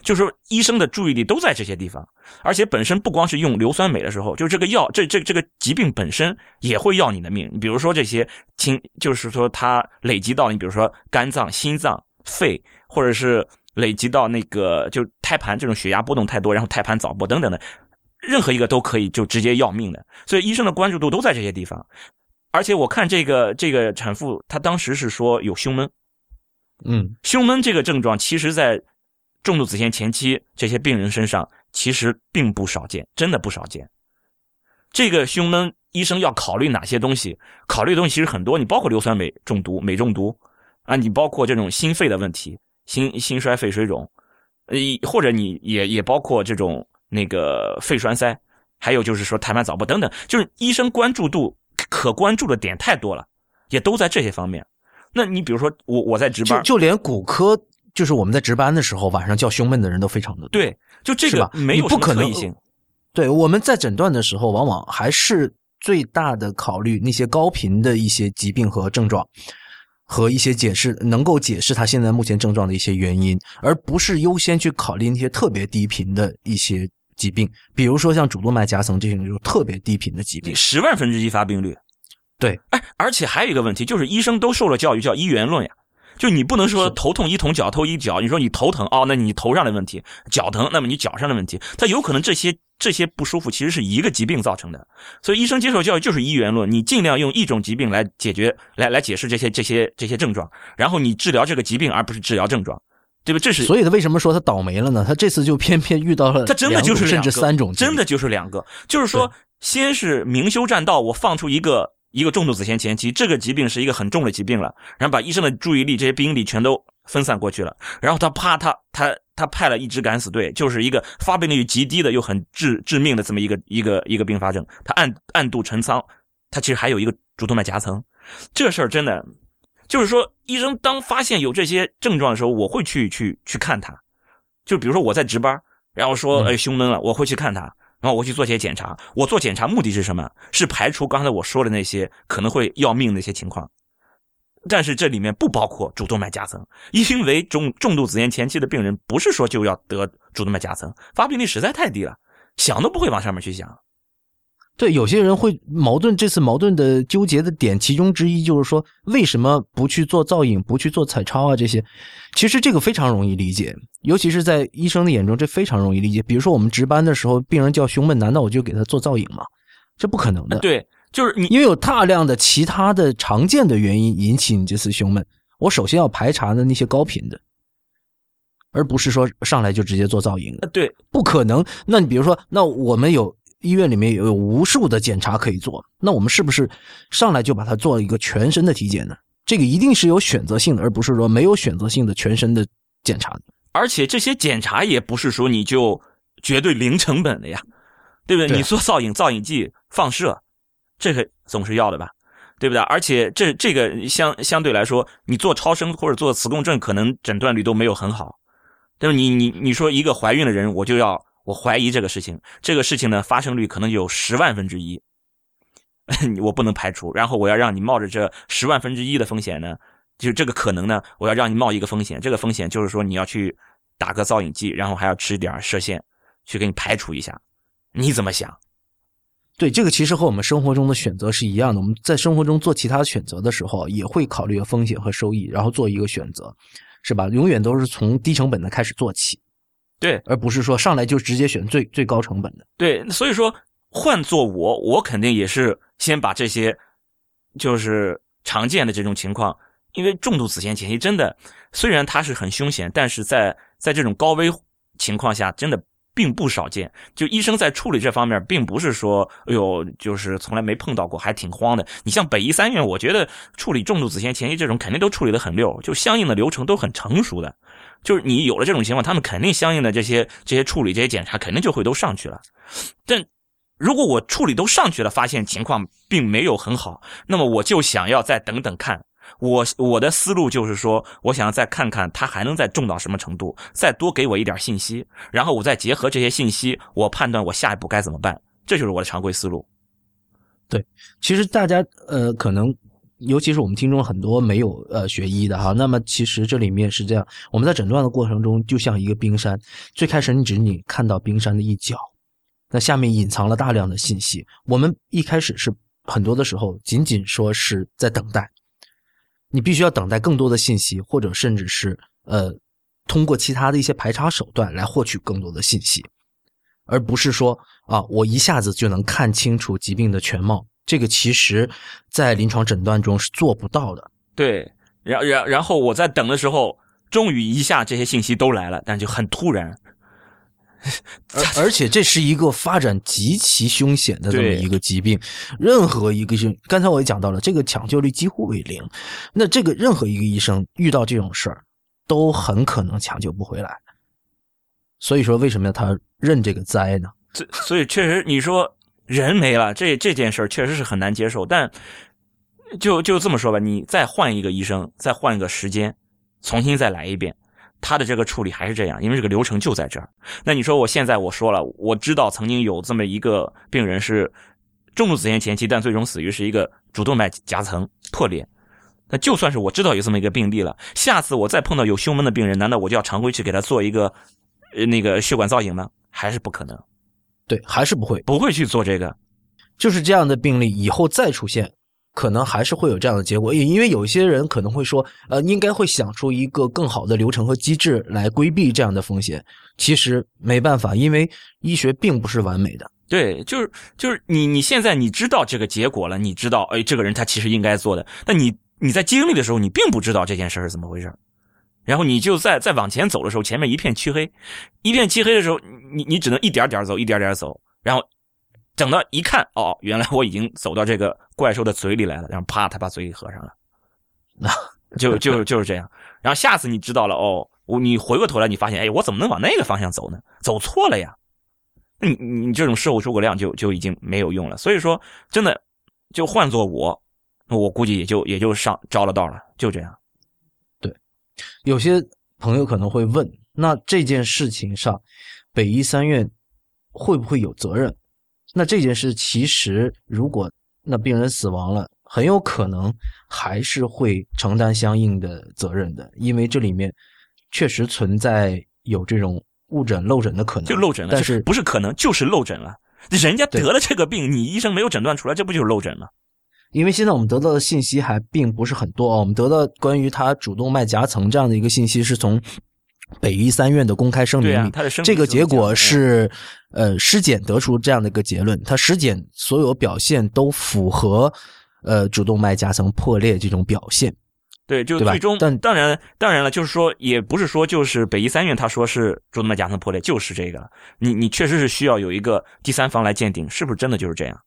Speaker 2: 就是说，医生的注意力都在这些地方，而且本身不光是用硫酸镁的时候，就这个药，这这这个疾病本身也会要你的命。你比如说这些轻，就是说它累积到你，比如说肝脏、心脏、肺，或者是累积到那个就胎盘这种血压波动太多，然后胎盘早搏等等的，任何一个都可以就直接要命的。所以医生的关注度都在这些地方。而且我看这个这个产妇，她当时是说有胸闷，
Speaker 1: 嗯，
Speaker 2: 胸闷这个症状，其实在重度子痫前期这些病人身上其实并不少见，真的不少见。这个胸闷，医生要考虑哪些东西？考虑的东西其实很多，你包括硫酸镁中毒、镁中毒啊，你包括这种心肺的问题，心心衰、肺水肿，呃，或者你也也包括这种那个肺栓塞，还有就是说胎盘早搏等等，就是医生关注度。可关注的点太多了，也都在这些方面。那你比如说，我我在值班，
Speaker 1: 就连骨科，就是我们在值班的时候，晚上叫胸闷的人都非常的多。
Speaker 2: 对，就这个没有
Speaker 1: 不可能
Speaker 2: 性。
Speaker 1: 对，我们在诊断的时候，往往还是最大的考虑那些高频的一些疾病和症状，和一些解释能够解释他现在目前症状的一些原因，而不是优先去考虑那些特别低频的一些。疾病，比如说像主动脉夹层这种就特别低频的疾病，
Speaker 2: 十万分之一发病率。
Speaker 1: 对，
Speaker 2: 哎，而且还有一个问题，就是医生都受了教育，叫一元论呀。就你不能说头痛医头，脚痛一脚。你说你头疼哦，那你头上的问题；脚疼，那么你脚上的问题。它有可能这些这些不舒服其实是一个疾病造成的。所以医生接受教育就是一元论，你尽量用一种疾病来解决，来来解释这些这些这些症状，然后你治疗这个疾病，而不是治疗症状。对吧？这是
Speaker 1: 所以他为什么说他倒霉了呢？他这次就偏偏遇到了
Speaker 2: 他真的就是
Speaker 1: 甚至三种，
Speaker 2: 真的就是两个。就是说，先是明修栈道，我放出一个一个重度子痫前期，这个疾病是一个很重的疾病了，然后把医生的注意力这些兵力全都分散过去了，然后他啪，他他他派了一支敢死队，就是一个发病率极低的又很致致命的这么一个一个一个并发症，他暗暗度陈仓，他其实还有一个主动脉夹层，这事儿真的。就是说，医生当发现有这些症状的时候，我会去去去看他。就比如说我在值班，然后说哎胸闷了，我会去看他，然后我去做些检查。我做检查目的是什么？是排除刚才我说的那些可能会要命的一些情况。但是这里面不包括主动脉夹层，因为重重度紫痫前期的病人不是说就要得主动脉夹层，发病率实在太低了，想都不会往上面去想。
Speaker 1: 对，有些人会矛盾。这次矛盾的纠结的点，其中之一就是说，为什么不去做造影，不去做彩超啊？这些，其实这个非常容易理解，尤其是在医生的眼中，这非常容易理解。比如说，我们值班的时候，病人叫胸闷，难道我就给他做造影吗？这不可能的。
Speaker 2: 对，就是你，
Speaker 1: 因为有大量的其他的常见的原因引起你这次胸闷，我首先要排查的那些高频的，而不是说上来就直接做造影。
Speaker 2: 对，
Speaker 1: 不可能。那你比如说，那我们有。医院里面有无数的检查可以做，那我们是不是上来就把它做一个全身的体检呢？这个一定是有选择性的，而不是说没有选择性的全身的检查。
Speaker 2: 而且这些检查也不是说你就绝对零成本的呀，对不对？你做造影、造影剂、放射，这个总是要的吧，对不对？而且这这个相相对来说，你做超声或者做磁共振，可能诊断率都没有很好。但是你你你说一个怀孕的人，我就要。我怀疑这个事情，这个事情呢发生率可能有十万分之一，我不能排除。然后我要让你冒着这十万分之一的风险呢，就是这个可能呢，我要让你冒一个风险。这个风险就是说你要去打个造影剂，然后还要吃点射线，去给你排除一下。你怎么想？
Speaker 1: 对，这个其实和我们生活中的选择是一样的。我们在生活中做其他选择的时候，也会考虑风险和收益，然后做一个选择，是吧？永远都是从低成本的开始做起。
Speaker 2: 对，
Speaker 1: 而不是说上来就直接选最最高成本的。
Speaker 2: 对，所以说换做我，我肯定也是先把这些就是常见的这种情况，因为重度子痫前期真的虽然它是很凶险，但是在在这种高危情况下，真的并不少见。就医生在处理这方面，并不是说哎呦，就是从来没碰到过，还挺慌的。你像北医三院，我觉得处理重度子痫前期这种肯定都处理的很溜，就相应的流程都很成熟的。就是你有了这种情况，他们肯定相应的这些这些处理、这些检查肯定就会都上去了。但如果我处理都上去了，发现情况并没有很好，那么我就想要再等等看。我我的思路就是说，我想要再看看他还能再重到什么程度，再多给我一点信息，然后我再结合这些信息，我判断我下一步该怎么办。这就是我的常规思路。
Speaker 1: 对，其实大家呃可能尤其是我们听众很多没有呃学医的哈，那么其实这里面是这样，我们在诊断的过程中就像一个冰山，最开始你只是你看到冰山的一角，那下面隐藏了大量的信息。我们一开始是很多的时候仅仅说是在等待，你必须要等待更多的信息，或者甚至是呃通过其他的一些排查手段来获取更多的信息，而不是说啊我一下子就能看清楚疾病的全貌。这个其实，在临床诊断中是做不到的。
Speaker 2: 对，然然然后我在等的时候，终于一下这些信息都来了，但就很突然。
Speaker 1: 而 而且这是一个发展极其凶险的这么一个疾病，任何一个医，刚才我也讲到了，这个抢救率几乎为零。那这个任何一个医生遇到这种事儿，都很可能抢救不回来。所以说，为什么要他认这个灾呢？
Speaker 2: 这所以确实，你说。人没了，这这件事确实是很难接受。但就就这么说吧，你再换一个医生，再换一个时间，重新再来一遍，他的这个处理还是这样，因为这个流程就在这儿。那你说我现在我说了，我知道曾经有这么一个病人是重度子痫前期，但最终死于是一个主动脉夹层破裂。那就算是我知道有这么一个病例了，下次我再碰到有胸闷的病人，难道我就要常规去给他做一个呃那个血管造影吗？还是不可能。
Speaker 1: 对，还是不会，
Speaker 2: 不会去做这个，
Speaker 1: 就是这样的病例以后再出现，可能还是会有这样的结果。也因为有一些人可能会说，呃，应该会想出一个更好的流程和机制来规避这样的风险。其实没办法，因为医学并不是完美的。
Speaker 2: 对，就是就是你你现在你知道这个结果了，你知道，哎，这个人他其实应该做的，但你你在经历的时候，你并不知道这件事是怎么回事然后你就在在往前走的时候，前面一片漆黑，一片漆黑的时候，你你只能一点点走，一点点走，然后等到一看，哦，原来我已经走到这个怪兽的嘴里来了，然后啪，他把嘴给合上了，那就就就是这样。然后下次你知道了，哦，我你回过头来，你发现，哎，我怎么能往那个方向走呢？走错了呀，你你这种事后诸葛亮就就已经没有用了。所以说，真的就换做我，我估计也就也就上着了道了，就这样。
Speaker 1: 对有些朋友可能会问：那这件事情上，北医三院会不会有责任？那这件事其实，如果那病人死亡了，很有可能还是会承担相应的责任的，因为这里面确实存在有这种误诊漏诊的可能。
Speaker 2: 就漏诊了，
Speaker 1: 但是
Speaker 2: 不是可能就是漏诊了？人家得了这个病，你医生没有诊断出来，这不就是漏诊吗？
Speaker 1: 因为现在我们得到的信息还并不是很多啊，我们得到关于他主动脉夹层这样的一个信息是从北医三院的公开声明里，这个结果是呃尸检得出这样的一个结论，他尸检所有表现都符合呃主动脉夹层破裂这种表现，
Speaker 2: 对，就最终，但当然当然了，就是说也不是说就是北医三院他说是主动脉夹层破裂就是这个了，你你确实是需要有一个第三方来鉴定是不是真的就是这样。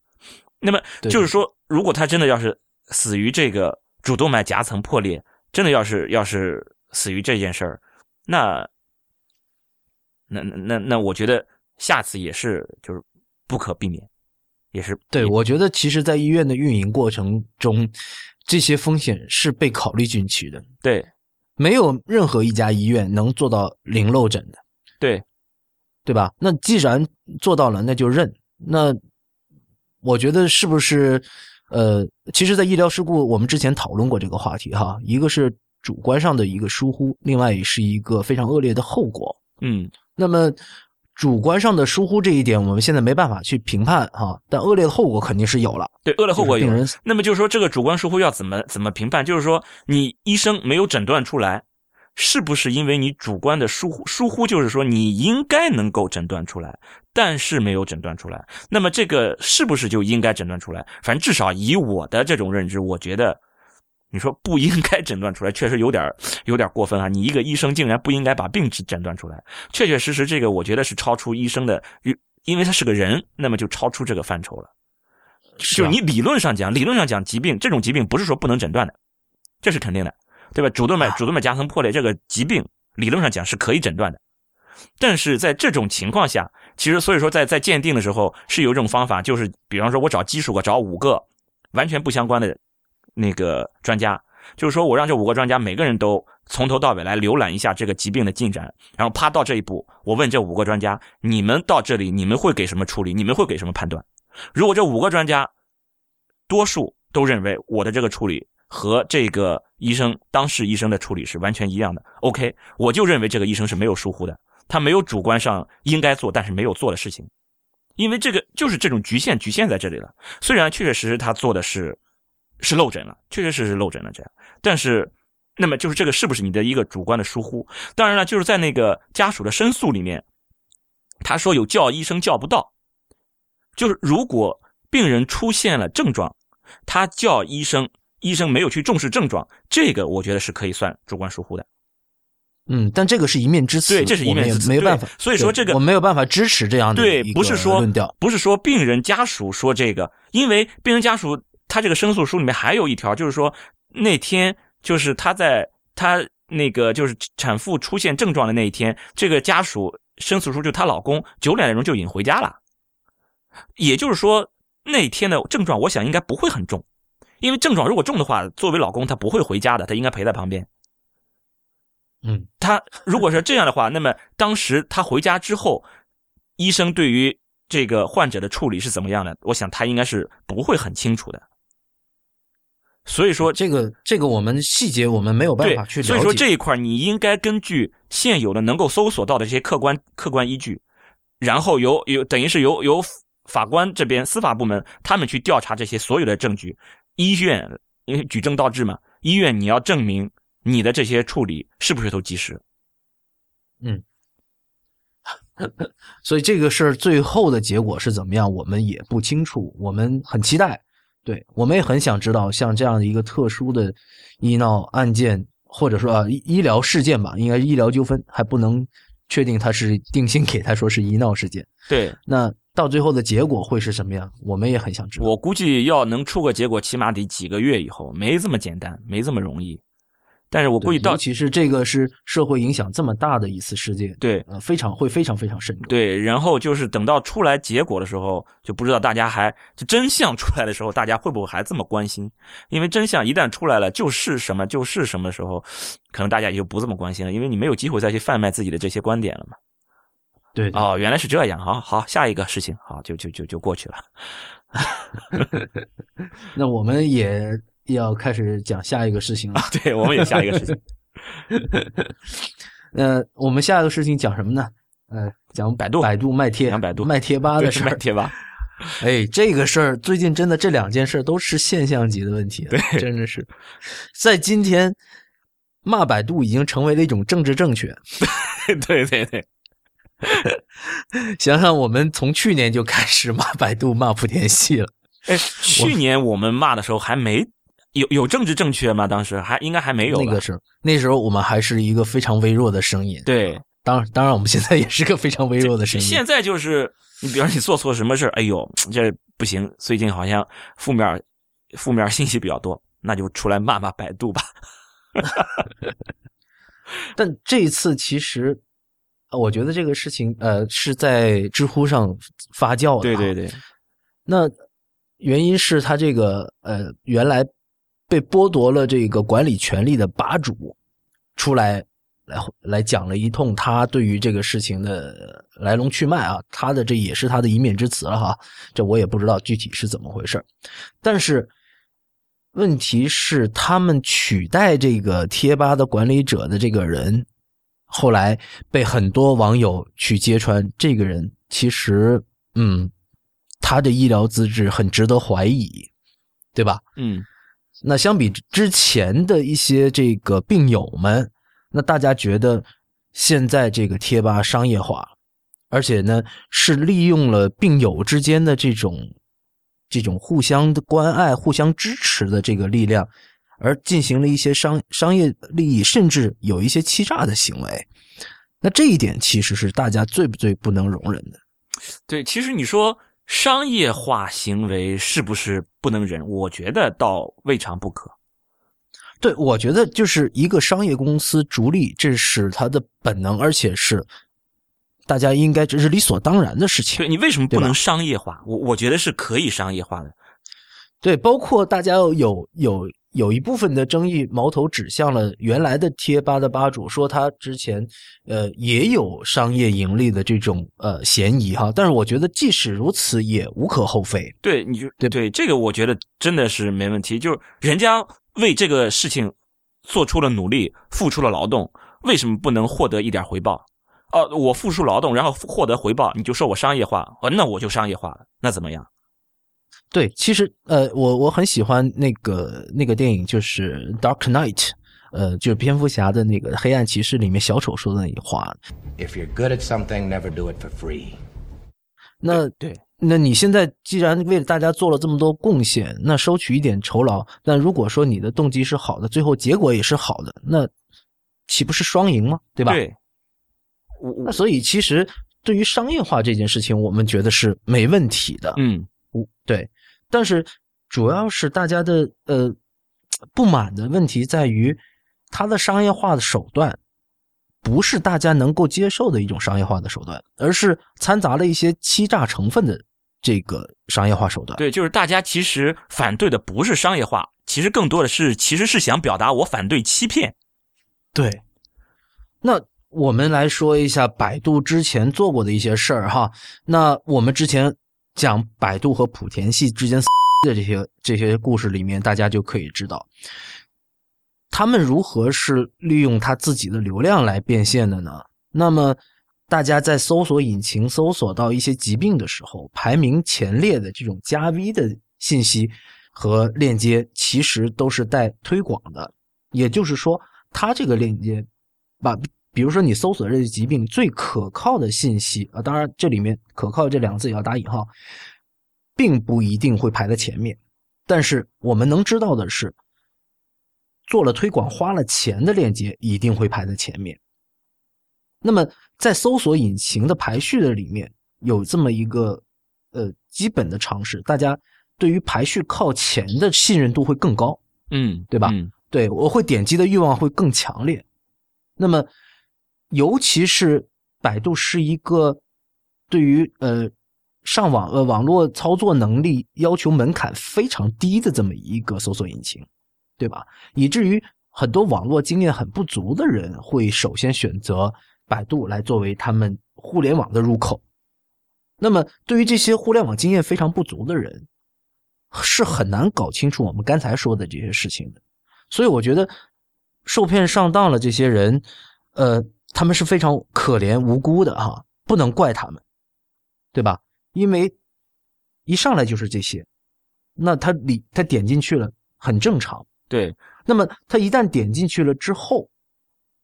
Speaker 2: 那么就是说，如果他真的要是死于这个主动脉夹层破裂，真的要是要是死于这件事儿，那那那那我觉得下次也是就是不可避免，也是
Speaker 1: 对。我觉得其实，在医院的运营过程中，这些风险是被考虑进去的。
Speaker 2: 对，
Speaker 1: 没有任何一家医院能做到零漏诊的。
Speaker 2: 对，
Speaker 1: 对吧？那既然做到了，那就认。那。我觉得是不是，呃，其实，在医疗事故，我们之前讨论过这个话题哈。一个是主观上的一个疏忽，另外也是一个非常恶劣的后果。
Speaker 2: 嗯，
Speaker 1: 那么主观上的疏忽这一点，我们现在没办法去评判哈。但恶劣的后果肯定是有了。
Speaker 2: 对，恶劣后果
Speaker 1: 有。
Speaker 2: 那么就是说，这个主观疏忽要怎么怎么评判？就是说，你医生没有诊断出来。是不是因为你主观的疏忽？疏忽就是说你应该能够诊断出来，但是没有诊断出来。那么这个是不是就应该诊断出来？反正至少以我的这种认知，我觉得，你说不应该诊断出来，确实有点有点过分啊！你一个医生竟然不应该把病诊诊断出来，确确实实这个我觉得是超出医生的，因为他是个人，那么就超出这个范畴了。就是你理论上讲，理论上讲，疾病这种疾病不是说不能诊断的，这是肯定的。对吧？主动脉主动脉夹层破裂这个疾病，理论上讲是可以诊断的，但是在这种情况下，其实所以说在在鉴定的时候是有一种方法，就是比方说我找基数我找五个完全不相关的那个专家，就是说我让这五个专家每个人都从头到尾来浏览一下这个疾病的进展，然后啪到这一步，我问这五个专家，你们到这里你们会给什么处理？你们会给什么判断？如果这五个专家多数都认为我的这个处理。和这个医生当事医生的处理是完全一样的。OK，我就认为这个医生是没有疏忽的，他没有主观上应该做但是没有做的事情，因为这个就是这种局限局限在这里了。虽然确确实实他做的是是漏诊了，确确实实漏诊了这样，但是那么就是这个是不是你的一个主观的疏忽？当然了，就是在那个家属的申诉里面，他说有叫医生叫不到，就是如果病人出现了症状，他叫医生。医生没有去重视症状，这个我觉得是可以算主观疏忽的。
Speaker 1: 嗯，但这个是一面之词，
Speaker 2: 对，这是一面之词，
Speaker 1: 没有办法。
Speaker 2: 所以说这个
Speaker 1: 我没有办法支持这样的
Speaker 2: 对，不是说不是说病人家属说这个，因为病人家属他这个申诉书里面还有一条，就是说那天就是他在他那个就是产妇出现症状的那一天，这个家属申诉书就她老公九点钟就已经回家了，也就是说那天的症状，我想应该不会很重。因为症状如果重的话，作为老公他不会回家的，他应该陪在旁边。
Speaker 1: 嗯，
Speaker 2: 他如果是这样的话，那么当时他回家之后，医生对于这个患者的处理是怎么样的？我想他应该是不会很清楚的。所以说，
Speaker 1: 这个这个我们细节我们没有办法去了
Speaker 2: 解。所以说这一块你应该根据现有的能够搜索到的这些客观客观依据，然后由由等于是由由法官这边司法部门他们去调查这些所有的证据。医院因为举证倒置嘛，医院你要证明你的这些处理是不是都及时？
Speaker 1: 嗯，所以这个事儿最后的结果是怎么样，我们也不清楚。我们很期待，对我们也很想知道，像这样的一个特殊的医闹案件，或者说啊医疗事件吧，应该医疗纠纷，还不能确定他是定性给他说是医闹事件。
Speaker 2: 对，
Speaker 1: 那。到最后的结果会是什么样？我们也很想知道。
Speaker 2: 我估计要能出个结果，起码得几个月以后，没这么简单，没这么容易。但是我估计到，
Speaker 1: 尤其是这个是社会影响这么大的一次事件，
Speaker 2: 对，
Speaker 1: 呃，非常会非常非常慎重。
Speaker 2: 对，然后就是等到出来结果的时候，就不知道大家还就真相出来的时候，大家会不会还这么关心？因为真相一旦出来了，就是什么就是什么的时候，可能大家也就不这么关心了，因为你没有机会再去贩卖自己的这些观点了嘛。
Speaker 1: 对
Speaker 2: 哦，原来是这样啊！好，下一个事情，好，就就就就过去了。
Speaker 1: 那我们也要开始讲下一个事情了。
Speaker 2: 对，我们也下一个事情。
Speaker 1: 那 我们下一个事情讲什么呢？呃，讲
Speaker 2: 百度，
Speaker 1: 百度卖贴，
Speaker 2: 讲百度
Speaker 1: 卖贴吧的事
Speaker 2: 卖贴吧。
Speaker 1: 哎，这个事儿最近真的这两件事都是现象级的问题，
Speaker 2: 对，
Speaker 1: 真的是在今天骂百度已经成为了一种政治正确。
Speaker 2: 对 对对。
Speaker 1: 想想我们从去年就开始骂百度、骂莆田系了。
Speaker 2: 哎，去年我们骂的时候还没有有政治正确吗？当时还应该还没有。
Speaker 1: 那个时候，那时候我们还是一个非常微弱的声音。
Speaker 2: 对，
Speaker 1: 当当然我们现在也是个非常微弱的声音。
Speaker 2: 现在就是你，比方你做错什么事哎呦，这不行。最近好像负面负面信息比较多，那就出来骂骂百度吧。
Speaker 1: 但这一次其实。我觉得这个事情，呃，是在知乎上发酵的。
Speaker 2: 对对对。
Speaker 1: 那原因是他这个，呃，原来被剥夺了这个管理权利的吧主，出来来来讲了一通他对于这个事情的来龙去脉啊，他的这也是他的一面之词了哈。这我也不知道具体是怎么回事但是问题是，他们取代这个贴吧的管理者的这个人。后来被很多网友去揭穿，这个人其实，嗯，他的医疗资质很值得怀疑，对吧？
Speaker 2: 嗯，
Speaker 1: 那相比之前的一些这个病友们，那大家觉得现在这个贴吧商业化，而且呢是利用了病友之间的这种这种互相的关爱、互相支持的这个力量。而进行了一些商商业利益，甚至有一些欺诈的行为，那这一点其实是大家最不最不能容忍的。
Speaker 2: 对，其实你说商业化行为是不是不能忍？我觉得倒未尝不可。
Speaker 1: 对，我觉得就是一个商业公司逐利，这是他的本能，而且是大家应该这是理所当然的事情。
Speaker 2: 对你为什么不能商业化？我我觉得是可以商业化的。
Speaker 1: 对，包括大家有有。有一部分的争议矛头指向了原来的贴吧的吧主，说他之前呃也有商业盈利的这种呃嫌疑哈。但是我觉得即使如此也无可厚非。
Speaker 2: 对，你就对对这个我觉得真的是没问题。就是人家为这个事情做出了努力，付出了劳动，为什么不能获得一点回报？哦，我付出劳动，然后获得回报，你就说我商业化，哦，那我就商业化了，那怎么样？
Speaker 1: 对，其实呃，我我很喜欢那个那个电影，就是《Dark Knight》，呃，就是蝙蝠侠的那个黑暗骑士里面小丑说的那句话。
Speaker 3: If you're good at something, never do it for free.
Speaker 1: 那
Speaker 2: 对，
Speaker 1: 那你现在既然为了大家做了这么多贡献，那收取一点酬劳，那如果说你的动机是好的，最后结果也是好的，那岂不是双赢吗？对吧？
Speaker 2: 对，
Speaker 1: 那所以其实对于商业化这件事情，我们觉得是没问题的。
Speaker 2: 嗯
Speaker 1: 嗯，对。但是主要是大家的呃不满的问题在于，它的商业化的手段不是大家能够接受的一种商业化的手段，而是掺杂了一些欺诈成分的这个商业化手段。
Speaker 2: 对，就是大家其实反对的不是商业化，其实更多的是其实是想表达我反对欺骗。
Speaker 1: 对，那我们来说一下百度之前做过的一些事儿哈。那我们之前讲百度和莆田系之间 的这些这些故事里面，大家就可以知道，他们如何是利用他自己的流量来变现的呢？那么，大家在搜索引擎搜索到一些疾病的时候，排名前列的这种加 V 的信息和链接，其实都是带推广的。也就是说，它这个链接把，比如说你搜索这些疾病最可靠的信息啊，当然这里面“可靠”这两个字也要打引号，并不一定会排在前面。但是我们能知道的是，做了推广花了钱的链接一定会排在前面。那么在搜索引擎的排序的里面有这么一个呃基本的常识，大家对于排序靠前的信任度会更高。
Speaker 2: 嗯，
Speaker 1: 对吧
Speaker 2: 嗯
Speaker 1: 对我会点击的欲望会更强烈。那么，尤其是百度是一个对于呃上网呃网络操作能力要求门槛非常低的这么一个搜索引擎，对吧？以至于很多网络经验很不足的人会首先选择百度来作为他们互联网的入口。那么，对于这些互联网经验非常不足的人，是很难搞清楚我们刚才说的这些事情的。所以我觉得受骗上当了这些人，呃，他们是非常可怜无辜的哈，不能怪他们，对吧？因为一上来就是这些，那他里他点进去了很正常。
Speaker 2: 对，
Speaker 1: 那么他一旦点进去了之后，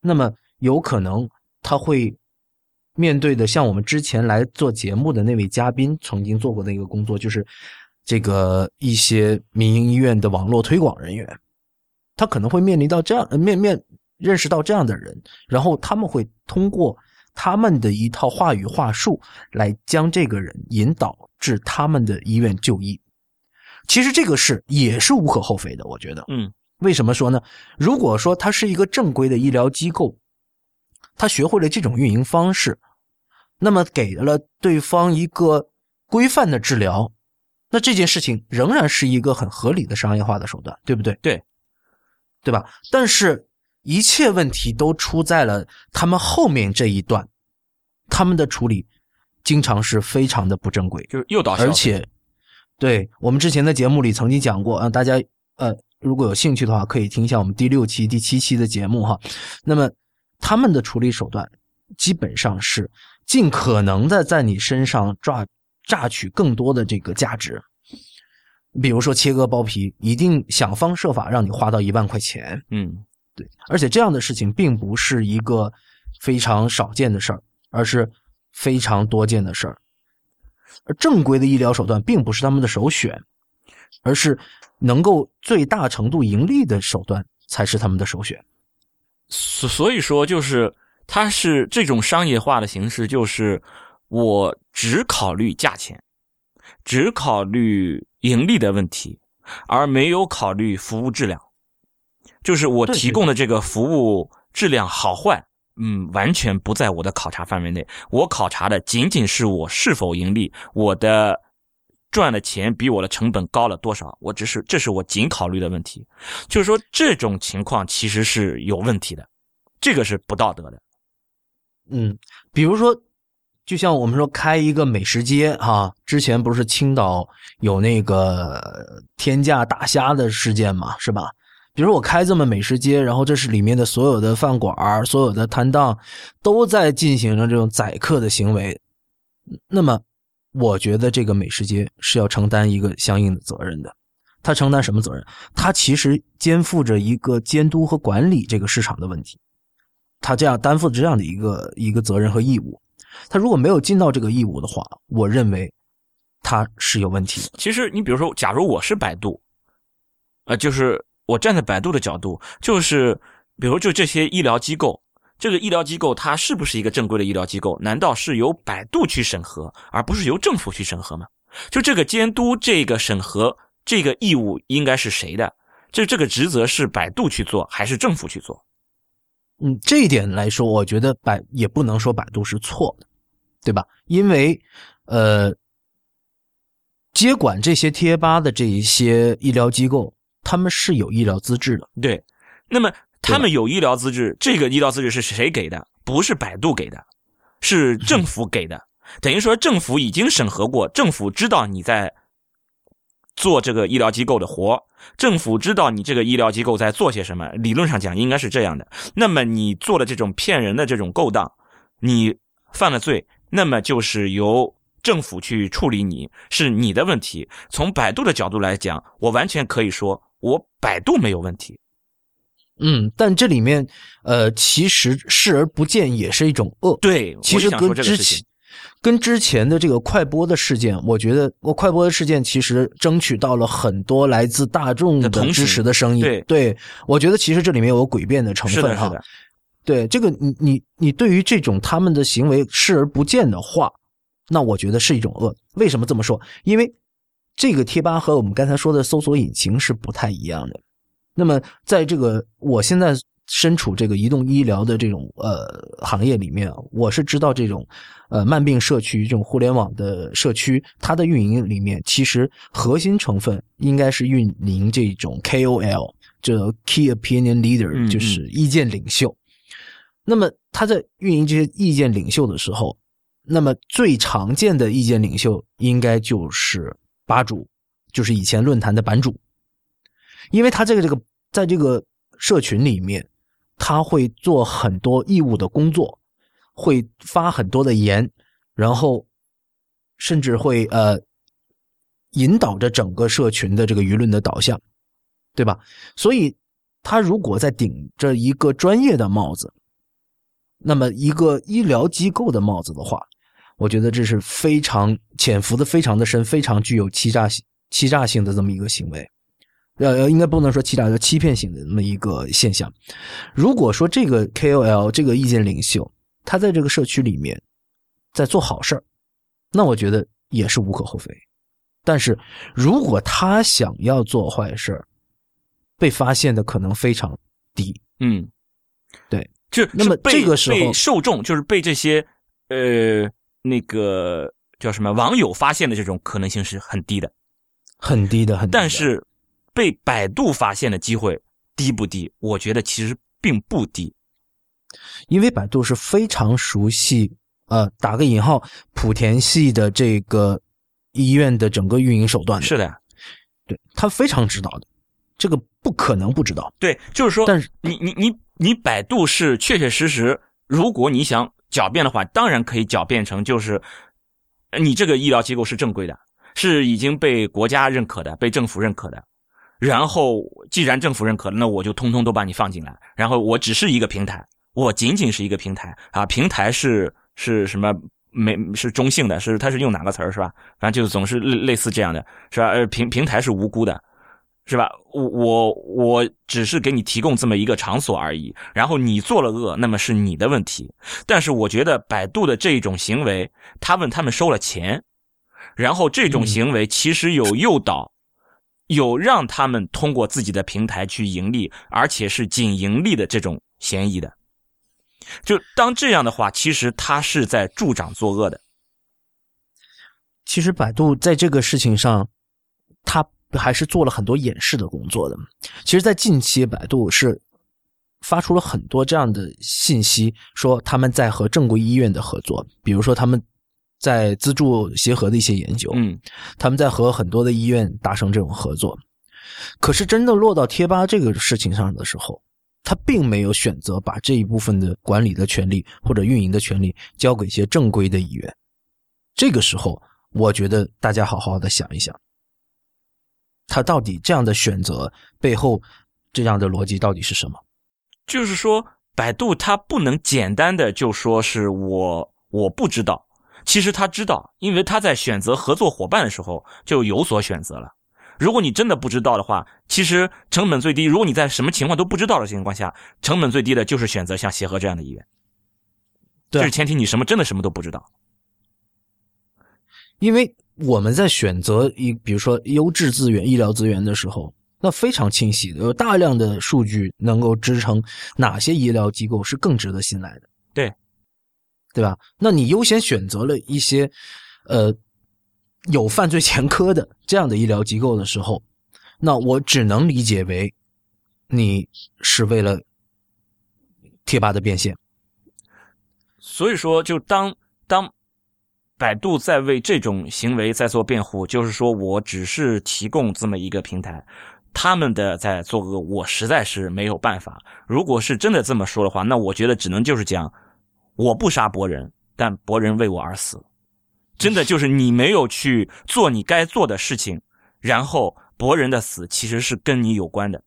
Speaker 1: 那么有可能他会面对的像我们之前来做节目的那位嘉宾曾经做过的一个工作，就是这个一些民营医院的网络推广人员，他可能会面临到这样呃面面认识到这样的人，然后他们会通过他们的一套话语话术来将这个人引导至他们的医院就医。其实这个是也是无可厚非的，我觉得。
Speaker 2: 嗯
Speaker 1: 为什么说呢？如果说他是一个正规的医疗机构，他学会了这种运营方式，那么给了对方一个规范的治疗，那这件事情仍然是一个很合理的商业化的手段，对不对？
Speaker 2: 对，
Speaker 1: 对吧？但是，一切问题都出在了他们后面这一段，他们的处理经常是非常的不正规。
Speaker 2: 就是诱导
Speaker 1: 而且，对我们之前的节目里曾经讲过，啊，大家呃如果有兴趣的话，可以听一下我们第六期、第七期的节目哈。那么他们的处理手段基本上是尽可能的在你身上榨榨取更多的这个价值，比如说切割包皮，一定想方设法让你花到一万块钱。
Speaker 2: 嗯
Speaker 1: 对，而且这样的事情并不是一个非常少见的事儿，而是非常多见的事儿。而正规的医疗手段并不是他们的首选，而是能够最大程度盈利的手段才是他们的首选。
Speaker 2: 所所以说，就是它是这种商业化的形式，就是我只考虑价钱，只考虑盈利的问题，而没有考虑服务质量。就是我提供的这个服务质量好坏，嗯，完全不在我的考察范围内。我考察的仅仅是我是否盈利，我的赚的钱比我的成本高了多少。我只是这是我仅考虑的问题。就是说，这种情况其实是有问题的，这个是不道德的。
Speaker 1: 嗯，比如说，就像我们说开一个美食街哈、之前不是青岛有那个天价大虾的事件嘛，是吧？比如我开这么美食街，然后这是里面的所有的饭馆、所有的摊档都在进行着这种宰客的行为，那么我觉得这个美食街是要承担一个相应的责任的。他承担什么责任？他其实肩负着一个监督和管理这个市场的问题，他这样担负着这样的一个一个责任和义务。他如果没有尽到这个义务的话，我认为他是有问题的。
Speaker 2: 其实你比如说，假如我是百度，呃，就是我站在百度的角度，就是比如就这些医疗机构，这个医疗机构它是不是一个正规的医疗机构？难道是由百度去审核，而不是由政府去审核吗？就这个监督、这个审核、这个义务应该是谁的？就这个职责是百度去做，还是政府去做？
Speaker 1: 嗯，这一点来说，我觉得百也不能说百度是错的，对吧？因为，呃，接管这些贴吧的这一些医疗机构，他们是有医疗资质的。
Speaker 2: 对，那么他们有医疗资质，这个医疗资质是谁给的？不是百度给的，是政府给的。等于说，政府已经审核过，政府知道你在做这个医疗机构的活，政府知道你这个医疗机构在做些什么。理论上讲，应该是这样的。那么你做的这种骗人的这种勾当，你犯了罪，那么就是由政府去处理你，是你的问题。从百度的角度来讲，我完全可以说，我百度没有问题。
Speaker 1: 嗯，但这里面，呃，其实视而不见也是一种恶。
Speaker 2: 对，
Speaker 1: 其实跟之前。跟之前的这个快播的事件，我觉得我快播的事件其实争取到了很多来自大众的支持的声音。
Speaker 2: 对
Speaker 1: 我觉得其实这里面有诡辩的成分哈。对这个你你你对于这种他们的行为视而不见的话，那我觉得是一种恶。为什么这么说？因为这个贴吧和我们刚才说的搜索引擎是不太一样的。那么在这个我现在身处这个移动医疗的这种呃行业里面啊，我是知道这种呃慢病社区这种互联网的社区，它的运营里面其实核心成分应该是运营这种 KOL，这 Key Opinion Leader，
Speaker 2: 嗯
Speaker 1: 就是意见领袖。那么他在运营这些意见领袖的时候，那么最常见的意见领袖应该就是吧主，就是以前论坛的版主，因为他这个这个在这个社群里面，他会做很多义务的工作，会发很多的言，然后甚至会呃引导着整个社群的这个舆论的导向，对吧？所以他如果在顶着一个专业的帽子，那么一个医疗机构的帽子的话，我觉得这是非常潜伏的非常的深，非常具有欺诈性、欺诈性的这么一个行为。呃，应该不能说欺诈，叫欺骗性的这么一个现象。如果说这个 KOL 这个意见领袖，他在这个社区里面在做好事儿，那我觉得也是无可厚非。但是如果他想要做坏事儿，被发现的可能非常低。
Speaker 2: 嗯，
Speaker 1: 对，
Speaker 2: 就
Speaker 1: 那么这个时候
Speaker 2: 被受众就是被这些呃那个叫什么网友发现的这种可能性是很低的，
Speaker 1: 很低的，很低的。
Speaker 2: 但是被百度发现的机会低不低？我觉得其实并不低。
Speaker 1: 因为百度是非常熟悉，呃，打个引号，莆田系的这个医院的整个运营手段的，
Speaker 2: 是的，
Speaker 1: 对他非常知道的，这个不可能不知道。
Speaker 2: 对，就是说，
Speaker 1: 但是
Speaker 2: 你你你你百度是确确实实，如果你想狡辩的话，当然可以狡辩成就是，你这个医疗机构是正规的，是已经被国家认可的，被政府认可的。然后，既然政府认可了，那我就通通都把你放进来。然后，我只是一个平台，我仅仅是一个平台啊，平台是是什么？没是中性的，是它是用哪个词儿是吧？反正就总是类类似这样的，是吧？呃，平平台是无辜的，是吧？我我我只是给你提供这么一个场所而已，然后你做了恶，那么是你的问题。但是我觉得百度的这种行为，他问他们收了钱，然后这种行为其实有诱导，有让他们通过自己的平台去盈利，而且是仅盈利的这种嫌疑的。就当这样的话，其实他是在助长作恶的。
Speaker 1: 其实百度在这个事情上，他还是做了很多演示的工作的。其实，在近期，百度是发出了很多这样的信息，说他们在和正规医院的合作，比如说他们在资助协和的一些研究，
Speaker 2: 嗯
Speaker 1: 他们在和很多的医院达成这种合作。可是真的落到贴吧这个事情上的时候，他并没有选择把这一部分的管理的权利或者运营的权利交给一些正规的医院。这个时候，我觉得大家好好的想一想，他到底这样的选择背后这样的逻辑到底是什么？
Speaker 2: 就是说，百度它不能简单的就说是我我不知道，其实他知道，因为他在选择合作伙伴的时候就有所选择了。如果你真的不知道的话，其实成本最低。如果你在什么情况都不知道的情况下，成本最低的就是选择像协和这样的医院。
Speaker 1: 对
Speaker 2: 这是前提，你什么真的什么都不知道。
Speaker 1: 因为我们在选择一，比如说优质资源、医疗资源的时候，那非常清晰的，有大量的数据能够支撑哪些医疗机构是更值得信赖的，
Speaker 2: 对，
Speaker 1: 对吧？那你优先选择了一些，呃，有犯罪前科的这样的医疗机构的时候，那我只能理解为你是为了贴吧的变现。
Speaker 2: 所以说，就当当百度在为这种行为在做辩护，就是说我只是提供这么一个平台，他们的在做恶，我实在是没有办法。如果是真的这么说的话，那我觉得只能就是讲，我不杀博人，但博人为我而死。真的就是你没有去做你该做的事情，然后博人的死其实是跟你有关的。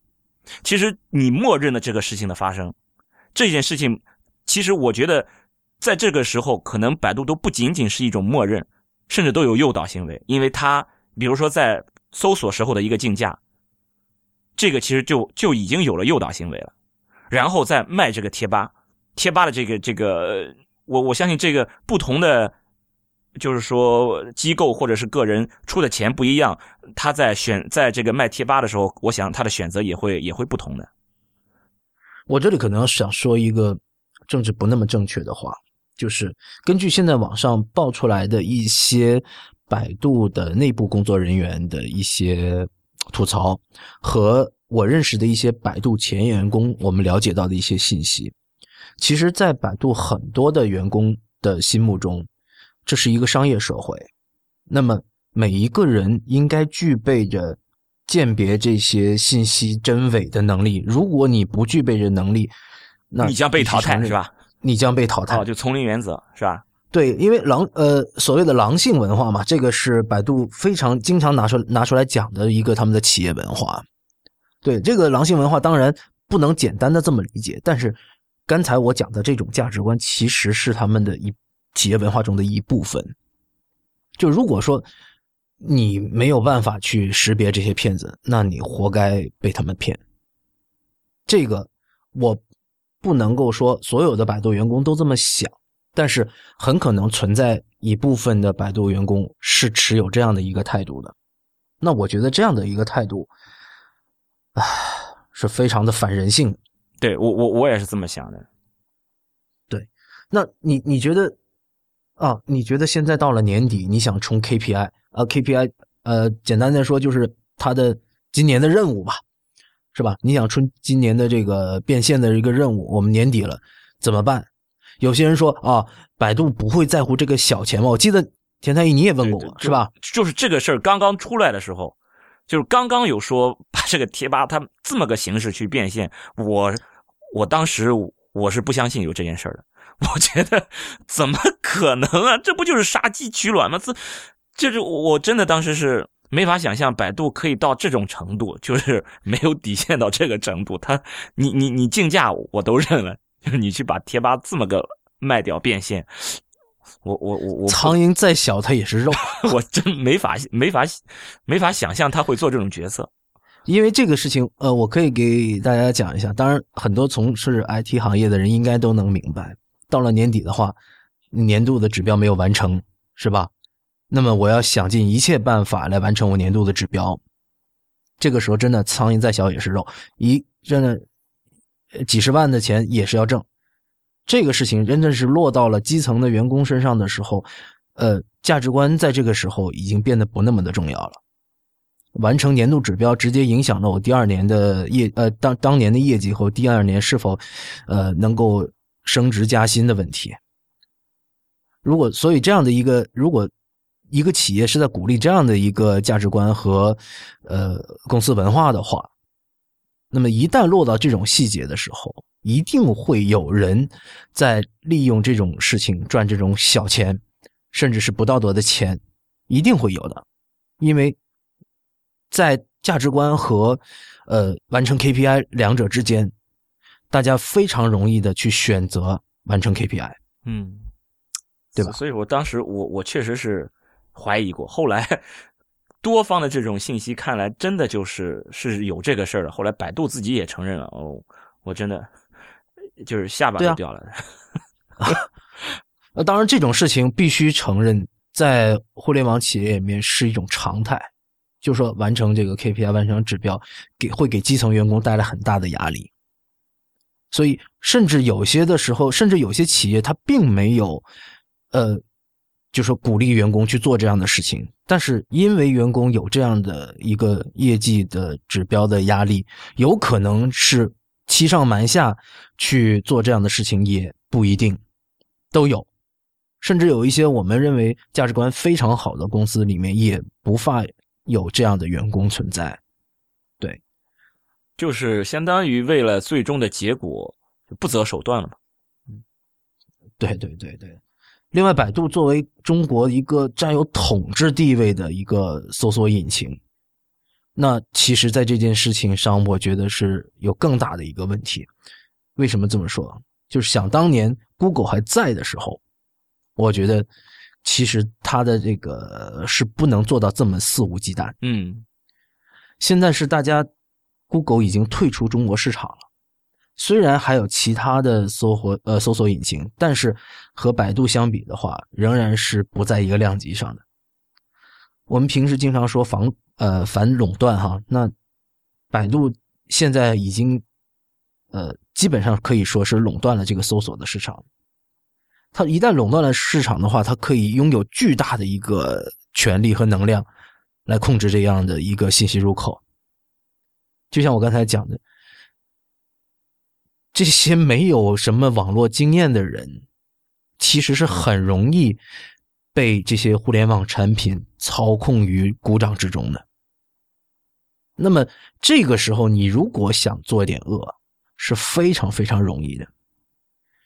Speaker 2: 其实你默认了这个事情的发生，这件事情，其实我觉得。在这个时候，可能百度都不仅仅是一种默认，甚至都有诱导行为，因为它比如说在搜索时候的一个竞价，这个其实就就已经有了诱导行为了。然后再卖这个贴吧，贴吧的这个这个，我我相信这个不同的，就是说机构或者是个人出的钱不一样，他在选在这个卖贴吧的时候，我想他的选择也会也会不同的。
Speaker 1: 我这里可能想说一个政治不那么正确的话。就是根据现在网上爆出来的一些百度的内部工作人员的一些吐槽，和我认识的一些百度前员工，我们了解到的一些信息，其实，在百度很多的员工的心目中，这是一个商业社会。那么，每一个人应该具备着鉴别这些信息真伪的能力。如果你不具备这能力，那
Speaker 2: 你将被淘汰，是吧？
Speaker 1: 你将被淘汰，
Speaker 2: 哦，就丛林原则是吧？
Speaker 1: 对，因为狼呃所谓的狼性文化嘛，这个是百度非常经常拿出拿出来讲的一个他们的企业文化。对这个狼性文化，当然不能简单的这么理解，但是刚才我讲的这种价值观，其实是他们的一企业文化中的一部分。就如果说你没有办法去识别这些骗子，那你活该被他们骗。这个我。不能够说所有的百度员工都这么想，但是很可能存在一部分的百度员工是持有这样的一个态度的。那我觉得这样的一个态度，唉，是非常的反人性。
Speaker 2: 对我，我我也是这么想的。
Speaker 1: 对，那你你觉得啊？你觉得现在到了年底，你想冲 KPI 啊？KPI 呃，简单的说就是他的今年的任务吧。是吧？你想春今年的这个变现的一个任务，我们年底了怎么办？有些人说啊，百度不会在乎这个小钱嘛？我记得田太医你也问过我，是吧？
Speaker 2: 就是这个事儿刚刚出来的时候，就是刚刚有说把这个贴吧它这么个形式去变现，我我当时我是不相信有这件事儿的，我觉得怎么可能啊？这不就是杀鸡取卵吗？这就是我真的当时是。没法想象百度可以到这种程度，就是没有底线到这个程度。他，你你你竞价我都认了，就是你去把贴吧这么个卖掉变现，我我我我，
Speaker 1: 苍蝇再小它也是肉，
Speaker 2: 我真没法没法没法想象他会做这种决策。
Speaker 1: 因为这个事情，呃，我可以给大家讲一下。当然，很多从事 IT 行业的人应该都能明白，到了年底的话，年度的指标没有完成，是吧？那么我要想尽一切办法来完成我年度的指标。这个时候真的苍蝇再小也是肉，一真的几十万的钱也是要挣。这个事情真的是落到了基层的员工身上的时候，呃，价值观在这个时候已经变得不那么的重要了。完成年度指标直接影响了我第二年的业呃当当年的业绩和第二年是否呃能够升职加薪的问题。如果所以这样的一个如果。一个企业是在鼓励这样的一个价值观和呃公司文化的话，那么一旦落到这种细节的时候，一定会有人在利用这种事情赚这种小钱，甚至是不道德的钱，一定会有的，因为在价值观和呃完成 KPI 两者之间，大家非常容易的去选择完成 KPI。
Speaker 2: 嗯，
Speaker 1: 对吧
Speaker 2: 所以我当时我我确实是怀疑过，后来多方的这种信息看来真的就是是有这个事儿的。后来百度自己也承认了，哦，我真的就是下巴都掉了。
Speaker 1: 呃 当然这种事情必须承认，在互联网企业里面是一种常态，就是说完成这个 KPI、完成指标，给会给基层员工带来很大的压力。所以，甚至有些的时候，甚至有些企业它并没有，呃，就说鼓励员工去做这样的事情，但是因为员工有这样的一个业绩的指标的压力，有可能是欺上瞒下去做这样的事情，也不一定，都有。甚至有一些我们认为价值观非常好的公司里面，也不乏有这样的员工存在。
Speaker 2: 对就是相当于为了最终的结果就不择手段了嘛。
Speaker 1: 对对对对。另外，百度作为中国一个占有统治地位的一个搜索引擎，那其实，在这件事情上，我觉得是有更大的一个问题。为什么这么说？就是想当年 Google 还在的时候，我觉得其实它的这个是不能做到这么肆无忌惮。
Speaker 2: 嗯，
Speaker 1: 现在是大家 Google 已经退出中国市场了，虽然还有其他的搜索呃搜索引擎，但是和百度相比的话，仍然是不在一个量级上的。我们平时经常说防呃反垄断哈，那百度现在已经呃基本上可以说是垄断了这个搜索的市场。它一旦垄断了市场的话，它可以拥有巨大的一个权力和能量来控制这样的一个信息入口。就像我刚才讲的，这些没有什么网络经验的人，其实是很容易被这些互联网产品操控于股掌之中的。那么这个时候，你如果想做点恶，是非常非常容易的。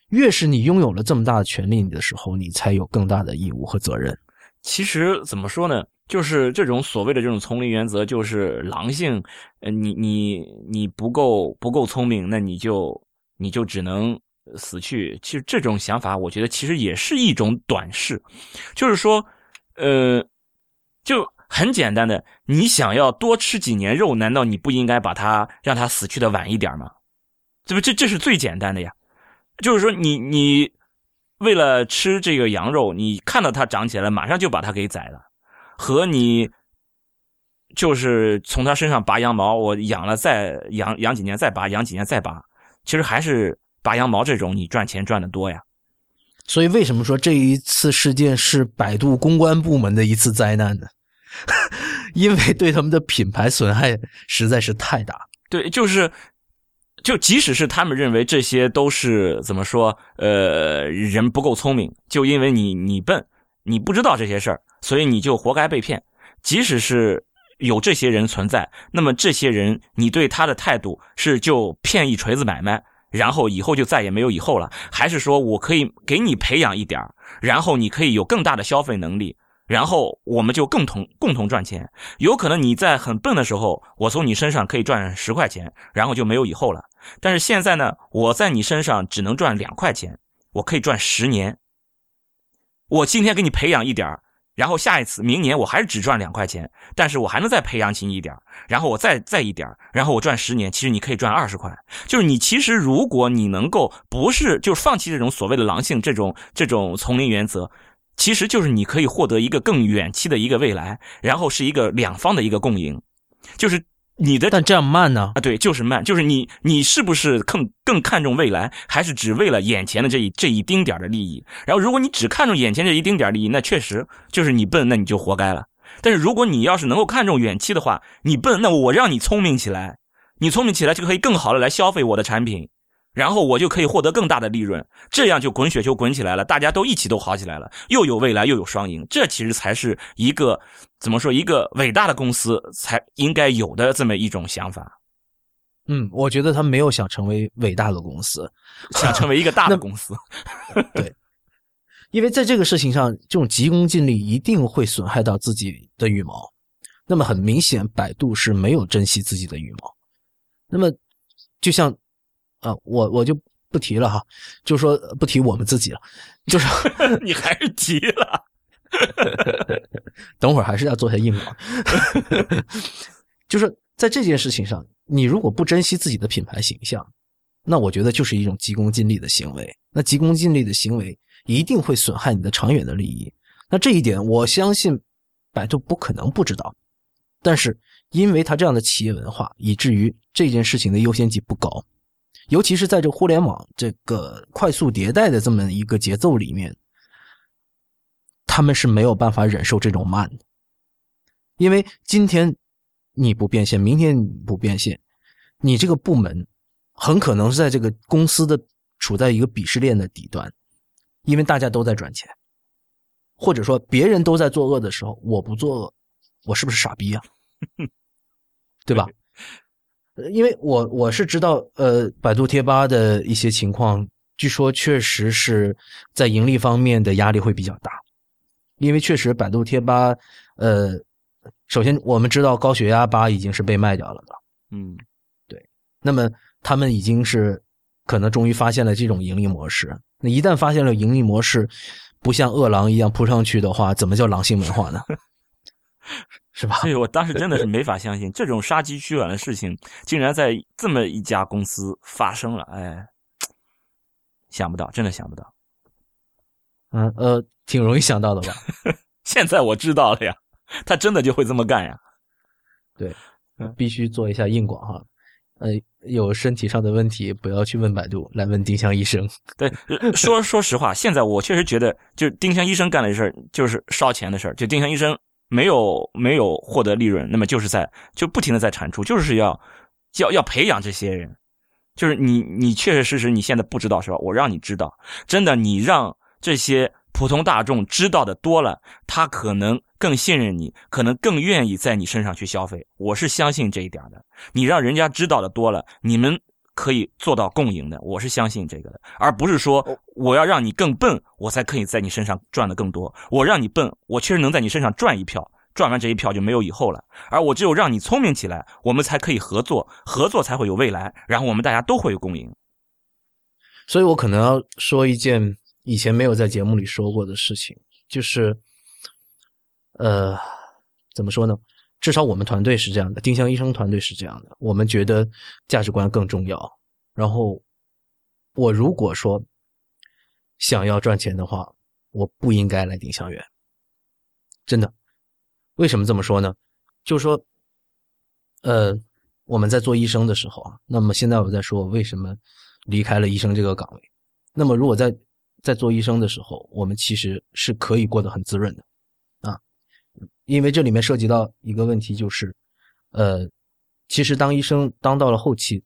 Speaker 1: 越是你拥有了这么大的权利的时候，你才有更大的义务和责任。
Speaker 2: 其实怎么说呢？就是这种所谓的这种丛林原则，就是狼性。呃，你你你不够不够聪明，那你就你就只能死去。其实这种想法，我觉得其实也是一种短视，就是说，呃，就很简单的，你想要多吃几年肉，难道你不应该把它让它死去的晚一点吗？这不这这是最简单的呀。就是说你，你为了吃这个羊肉，你看到它长起来，马上就把它给宰了，和你就是从它身上拔羊毛，我养了再养养几年再拔，养几年再拔，其实还是拔羊毛这种你赚钱赚的多呀。
Speaker 1: 所以，为什么说这一次事件是百度公关部门的一次灾难呢？因为对他们的品牌损害实在是太大。
Speaker 2: 对，就是。就即使是他们认为这些都是怎么说，呃，人不够聪明，就因为你你笨，你不知道这些事儿，所以你就活该被骗。即使是有这些人存在，那么这些人你对他的态度是就骗一锤子买卖，然后以后就再也没有以后了，还是说我可以给你培养一点然后你可以有更大的消费能力？然后我们就共同共同赚钱，有可能你在很笨的时候，我从你身上可以赚十块钱，然后就没有以后了。但是现在呢，我在你身上只能赚两块钱，我可以赚十年。我今天给你培养一点然后下一次明年我还是只赚两块钱，但是我还能再培养起一点然后我再再一点然后我赚十年，其实你可以赚二十块。就是你其实如果你能够不是就放弃这种所谓的狼性这种这种丛林原则。其实就是你可以获得一个更远期的一个未来，然后是一个两方的一个共赢，就是你的，
Speaker 1: 但这样慢呢？
Speaker 2: 啊，对，就是慢，就是你你是不是更更看重未来，还是只为了眼前的这一这一丁点的利益？然后如果你只看重眼前这一丁点利益，那确实就是你笨，那你就活该了。但是如果你要是能够看重远期的话，你笨，那我让你聪明起来，你聪明起来就可以更好的来消费我的产品，然后我就可以获得更大的利润，这样就滚雪球滚起来了，大家都一起都好起来了，又有未来又有双赢，这其实才是一个怎么说一个伟大的公司才应该有的这么一种想法。
Speaker 1: 嗯，我觉得他没有想成为伟大的公司，
Speaker 2: 想成为一个大的公司。
Speaker 1: 对，因为在这个事情上，这种急功近利一定会损害到自己的羽毛。那么很明显，百度是没有珍惜自己的羽毛。那么就像。啊，我我就不提了哈，就说不提我们自己了，就是
Speaker 2: 你还是提了，
Speaker 1: 等会儿还是要做下硬广，就是在这件事情上，你如果不珍惜自己的品牌形象，那我觉得就是一种急功近利的行为。那急功近利的行为一定会损害你的长远的利益。那这一点，我相信百度不可能不知道，但是因为他这样的企业文化，以至于这件事情的优先级不高。尤其是在这互联网这个快速迭代的这么一个节奏里面，他们是没有办法忍受这种慢的，因为今天你不变现，明天你不变现，你这个部门很可能是在这个公司的处在一个鄙视链的底端，因为大家都在赚钱，或者说别人都在作恶的时候，我不作恶，我是不是傻逼啊？对吧？因为我我是知道，呃，百度贴吧的一些情况，据说确实是在盈利方面的压力会比较大，因为确实百度贴吧，呃，首先我们知道高血压吧已经是被卖掉了的，
Speaker 2: 嗯，
Speaker 1: 对，那么他们已经是可能终于发现了这种盈利模式，那一旦发现了盈利模式，不像饿狼一样扑上去的话，怎么叫狼性文化呢？是吧？
Speaker 2: 对，我当时真的是 没法相信，这种杀鸡取卵的事情竟然在这么一家公司发生了。哎，想不到，真的想不到。
Speaker 1: 嗯呃，挺容易想到的吧？
Speaker 2: 现在我知道了呀，他真的就会这么干呀。
Speaker 1: 对，必须做一下硬广哈。呃，有身体上的问题不要去问百度，来问丁香医生。
Speaker 2: 对，说说实话，现在我确实觉得，就丁香医生干的事儿就是烧钱的事儿，就丁香医生。没有没有获得利润，那么就是在就不停的在产出，就是要要要培养这些人，就是你你确确实实你现在不知道是吧？我让你知道，真的你让这些普通大众知道的多了，他可能更信任你，可能更愿意在你身上去消费。我是相信这一点的。你让人家知道的多了，你们。可以做到共赢的，我是相信这个的，而不是说我要让你更笨，我才可以在你身上赚的更多。我让你笨，我确实能在你身上赚一票，赚完这一票就没有以后了。而我只有让你聪明起来，我们才可以合作，合作才会有未来，然后我们大家都会有共赢。
Speaker 1: 所以我可能要说一件以前没有在节目里说过的事情，就是，呃，怎么说呢？至少我们团队是这样的，丁香医生团队是这样的。我们觉得价值观更重要。然后，我如果说想要赚钱的话，我不应该来丁香园。真的，为什么这么说呢？就是说，呃，我们在做医生的时候啊，那么现在我在说为什么离开了医生这个岗位。那么，如果在在做医生的时候，我们其实是可以过得很滋润的。因为这里面涉及到一个问题，就是，呃，其实当医生当到了后期，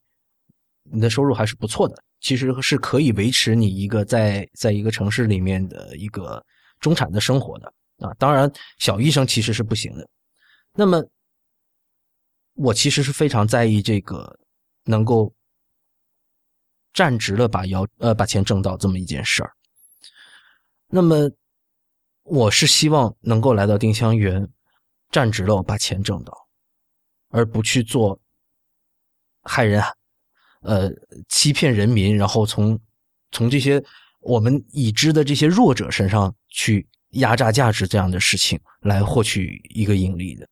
Speaker 1: 你的收入还是不错的，其实是可以维持你一个在在一个城市里面的一个中产的生活的啊。当然，小医生其实是不行的。那么，我其实是非常在意这个能够站直了把腰呃把钱挣到这么一件事儿。那么，我是希望能够来到丁香园。站直了，把钱挣到，而不去做害人、呃欺骗人民，然后从从这些我们已知的这些弱者身上去压榨价值这样的事情来获取一个盈利的。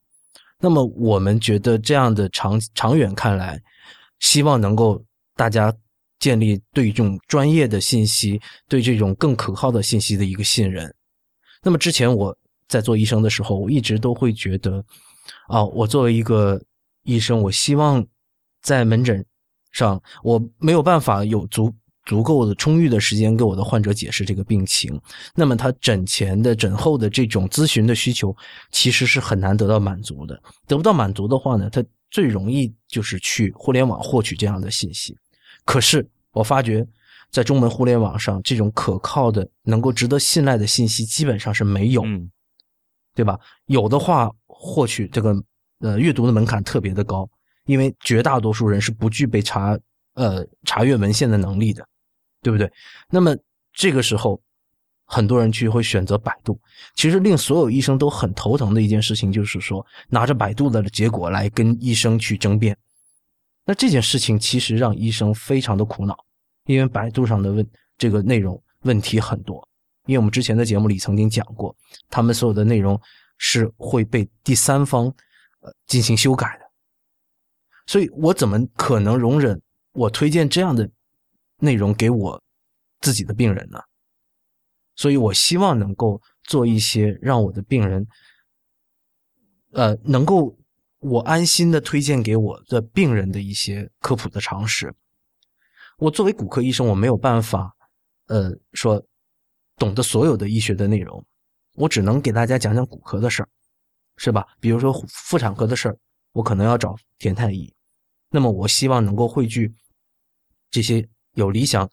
Speaker 1: 那么，我们觉得这样的长长远看来，希望能够大家建立对这种专业的信息、对这种更可靠的信息的一个信任。那么之前我。在做医生的时候，我一直都会觉得，啊，我作为一个医生，我希望在门诊上，我没有办法有足足够的充裕的时间给我的患者解释这个病情，那么他诊前的、诊后的这种咨询的需求，其实是很难得到满足的。得不到满足的话呢，他最容易就是去互联网获取这样的信息。可是我发觉在中文互联网上，这种可靠的、能够值得信赖的信息基本上是没有，
Speaker 2: 嗯
Speaker 1: 对吧？有的话，获取这个呃阅读的门槛特别的高，因为绝大多数人是不具备查呃查阅文献的能力的，对不对？那么这个时候，很多人去会选择百度。其实令所有医生都很头疼的一件事情，就是说拿着百度的结果来跟医生去争辩。那这件事情其实让医生非常的苦恼，因为百度上的问这个内容问题很多。因为我们之前的节目里曾经讲过，他们所有的内容是会被第三方呃进行修改的，所以我怎么可能容忍我推荐这样的内容给我自己的病人呢？所以我希望能够做一些让我的病人，呃，能够我安心的推荐给我的病人的一些科普的常识。我作为骨科医生，我没有办法，呃，说懂得所有的医学的内容，我只能给大家讲讲骨科的事儿，是吧？比如说妇产科的事儿，我可能要找田太医。那么我希望能够汇聚这些有理想、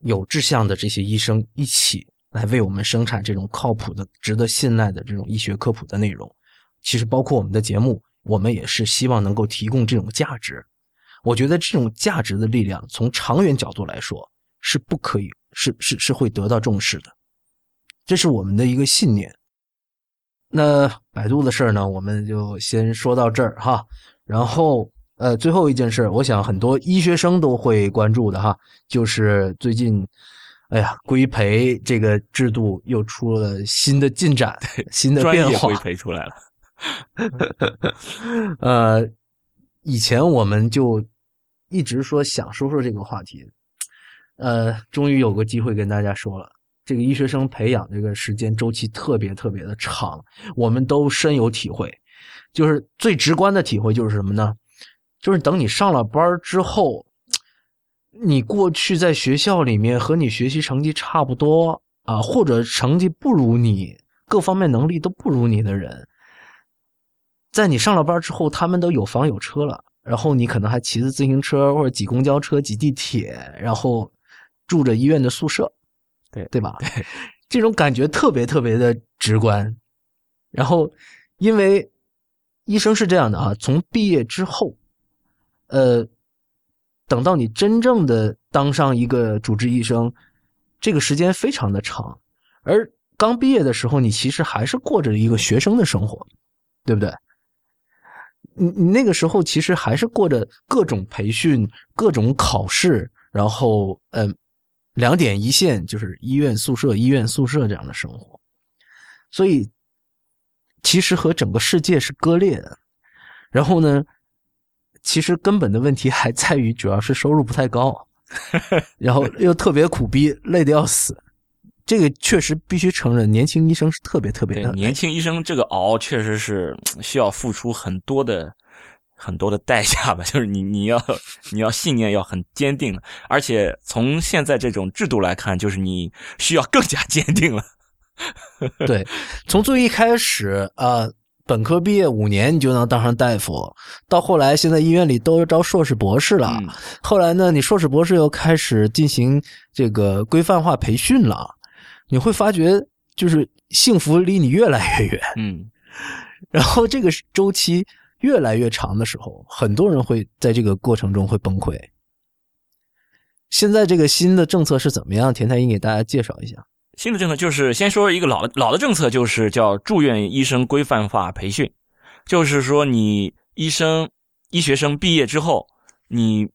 Speaker 1: 有志向的这些医生一起来为我们生产这种靠谱的、值得信赖的这种医学科普的内容。其实包括我们的节目，我们也是希望能够提供这种价值。我觉得这种价值的力量，从长远角度来说是不可以，是是是会得到重视的，这是我们的一个信念。那百度的事儿呢，我们就先说到这儿哈。然后呃，最后一件事，我想很多医学生都会关注的哈，就是最近，哎呀，规培这个制度又出了新的进展，新的变化。
Speaker 2: 规培出来了。
Speaker 1: 呃，以前我们就一直说想说说这个话题，呃，终于有个机会跟大家说了。这个医学生培养这个时间周期特别特别的长，我们都深有体会。就是最直观的体会就是什么呢？就是等你上了班之后，你过去在学校里面和你学习成绩差不多啊，或者成绩不如你，各方面能力都不如你的人。在你上了班之后，他们都有房有车了，然后你可能还骑着自行车或者挤公交车、挤地铁，然后住着医院的宿舍，
Speaker 2: 对
Speaker 1: 对吧？这种感觉特别特别的直观。然后，因为医生是这样的啊，从毕业之后，呃，等到你真正的当上一个主治医生，这个时间非常的长，而刚毕业的时候，你其实还是过着一个学生的生活，对不对？你你那个时候其实还是过着各种培训、各种考试，然后嗯、呃，两点一线，就是医院宿舍、医院宿舍这样的生活，所以其实和整个世界是割裂的。然后呢，其实根本的问题还在于，主要是收入不太高，然后又特别苦逼，累得要死。这个确实必须承认，年轻医生是特别特别的。
Speaker 2: 年轻医生这个熬，确实是需要付出很多的很多的代价吧。就是你你要你要信念要很坚定，而且从现在这种制度来看，就是你需要更加坚定了。
Speaker 1: 对，从最一开始啊、呃，本科毕业五年你就能当上大夫，到后来现在医院里都招硕士博士了。
Speaker 2: 嗯
Speaker 1: 后来呢，你硕士博士又开始进行这个规范化培训了。你会发觉，就是幸福离你越来越远，
Speaker 2: 嗯，
Speaker 1: 然后这个周期越来越长的时候，很多人会在这个过程中会崩溃。现在这个新的政策是怎么样？田太医给大家介绍一下。
Speaker 2: 新的政策就是先说一个老的老的政策，就是叫住院医生规范化培训，就是说你医生医学生毕业之后，你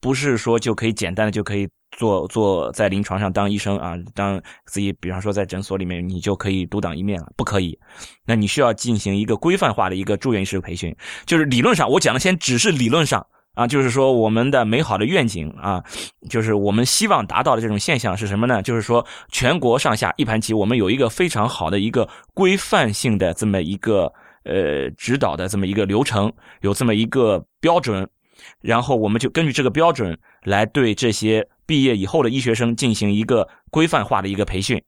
Speaker 2: 不是说就可以简单的就可以。做做在临床上当医生啊，当自己比方说在诊所里面，你就可以独当一面了？不可以，那你需要进行一个规范化的一个住院医师培训。就是理论上，我讲的先只是理论上啊，就是说我们的美好的愿景啊，就是我们希望达到的这种现象是什么呢？就是说全国上下一盘棋，我们有一个非常好的一个规范性的这么一个呃指导的这么一个流程，有这么一个标准，然后我们就根据这个标准来对这些。毕业以后的医学生进行一个规范化的一个培训，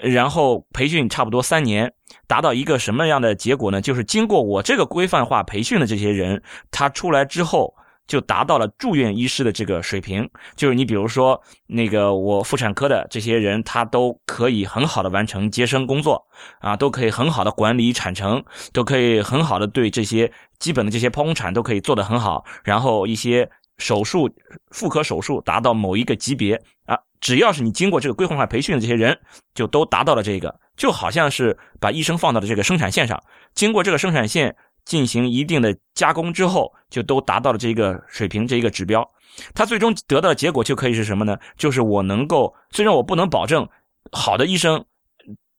Speaker 2: 然后培训差不多三年，达到一个什么样的结果呢？就是经过我这个规范化培训的这些人，他出来之后，就达到了住院医师的这个水平。就是你比如说那个我妇产科的这些人，他都可以很好的完成接生工作啊，都可以很好的管理产程，都可以很好的对这些基本的这些剖宫产都可以做得很好。然后一些手术、妇科手术达到某一个级别啊，只要是你经过这个规范化培训的这些人，就都达到了这个，就好像是把医生放到了这个生产线上，经过这个生产线。进行一定的加工之后，就都达到了这个水平，这一个指标。他最终得到的结果就可以是什么呢？就是我能够，虽然我不能保证好的医生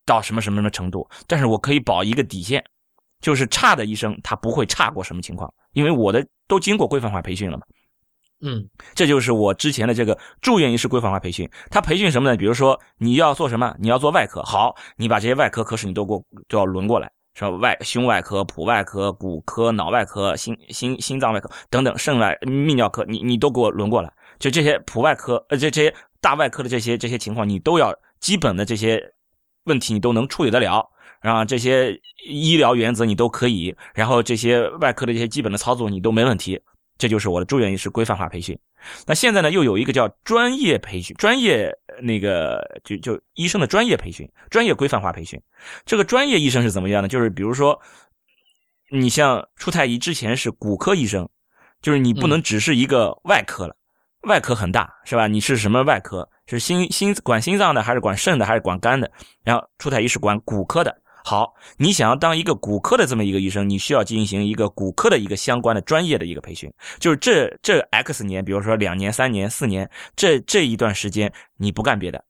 Speaker 2: 到什么什么什么程度，但是我可以保一个底线，就是差的医生他不会差过什么情况，因为我的都经过规范化培训了嘛。
Speaker 1: 嗯，
Speaker 2: 这就是我之前的这个住院医师规范化培训。他培训什么呢？比如说你要做什么？你要做外科，好，你把这些外科科室你都给我都要轮过来。是吧？外胸外科、普外科、骨科、脑外科、心心心脏外科等等，肾外、泌尿科，你你都给我轮过来。就这些普外科，呃，这这些大外科的这些这些情况，你都要基本的这些问题，你都能处理得了。然后这些医疗原则你都可以，然后这些外科的这些基本的操作你都没问题。这就是我的住院医师规范化培训。那现在呢，又有一个叫专业培训，专业那个就就医生的专业培训，专业规范化培训。这个专业医生是怎么样呢？就是比如说，你像出太医之前是骨科医生，就是你不能只是一个外科了，外科很大，是吧？你是什么外科？是心心管心脏的，还是管肾的，还是管肝的？然后出太医是管骨科的。好，你想要当一个骨科的这么一个医生，你需要进行一个骨科的一个相关的专业的一个培训。就是这这 X 年，比如说两年、三年、四年，这这一段时间你不干别的，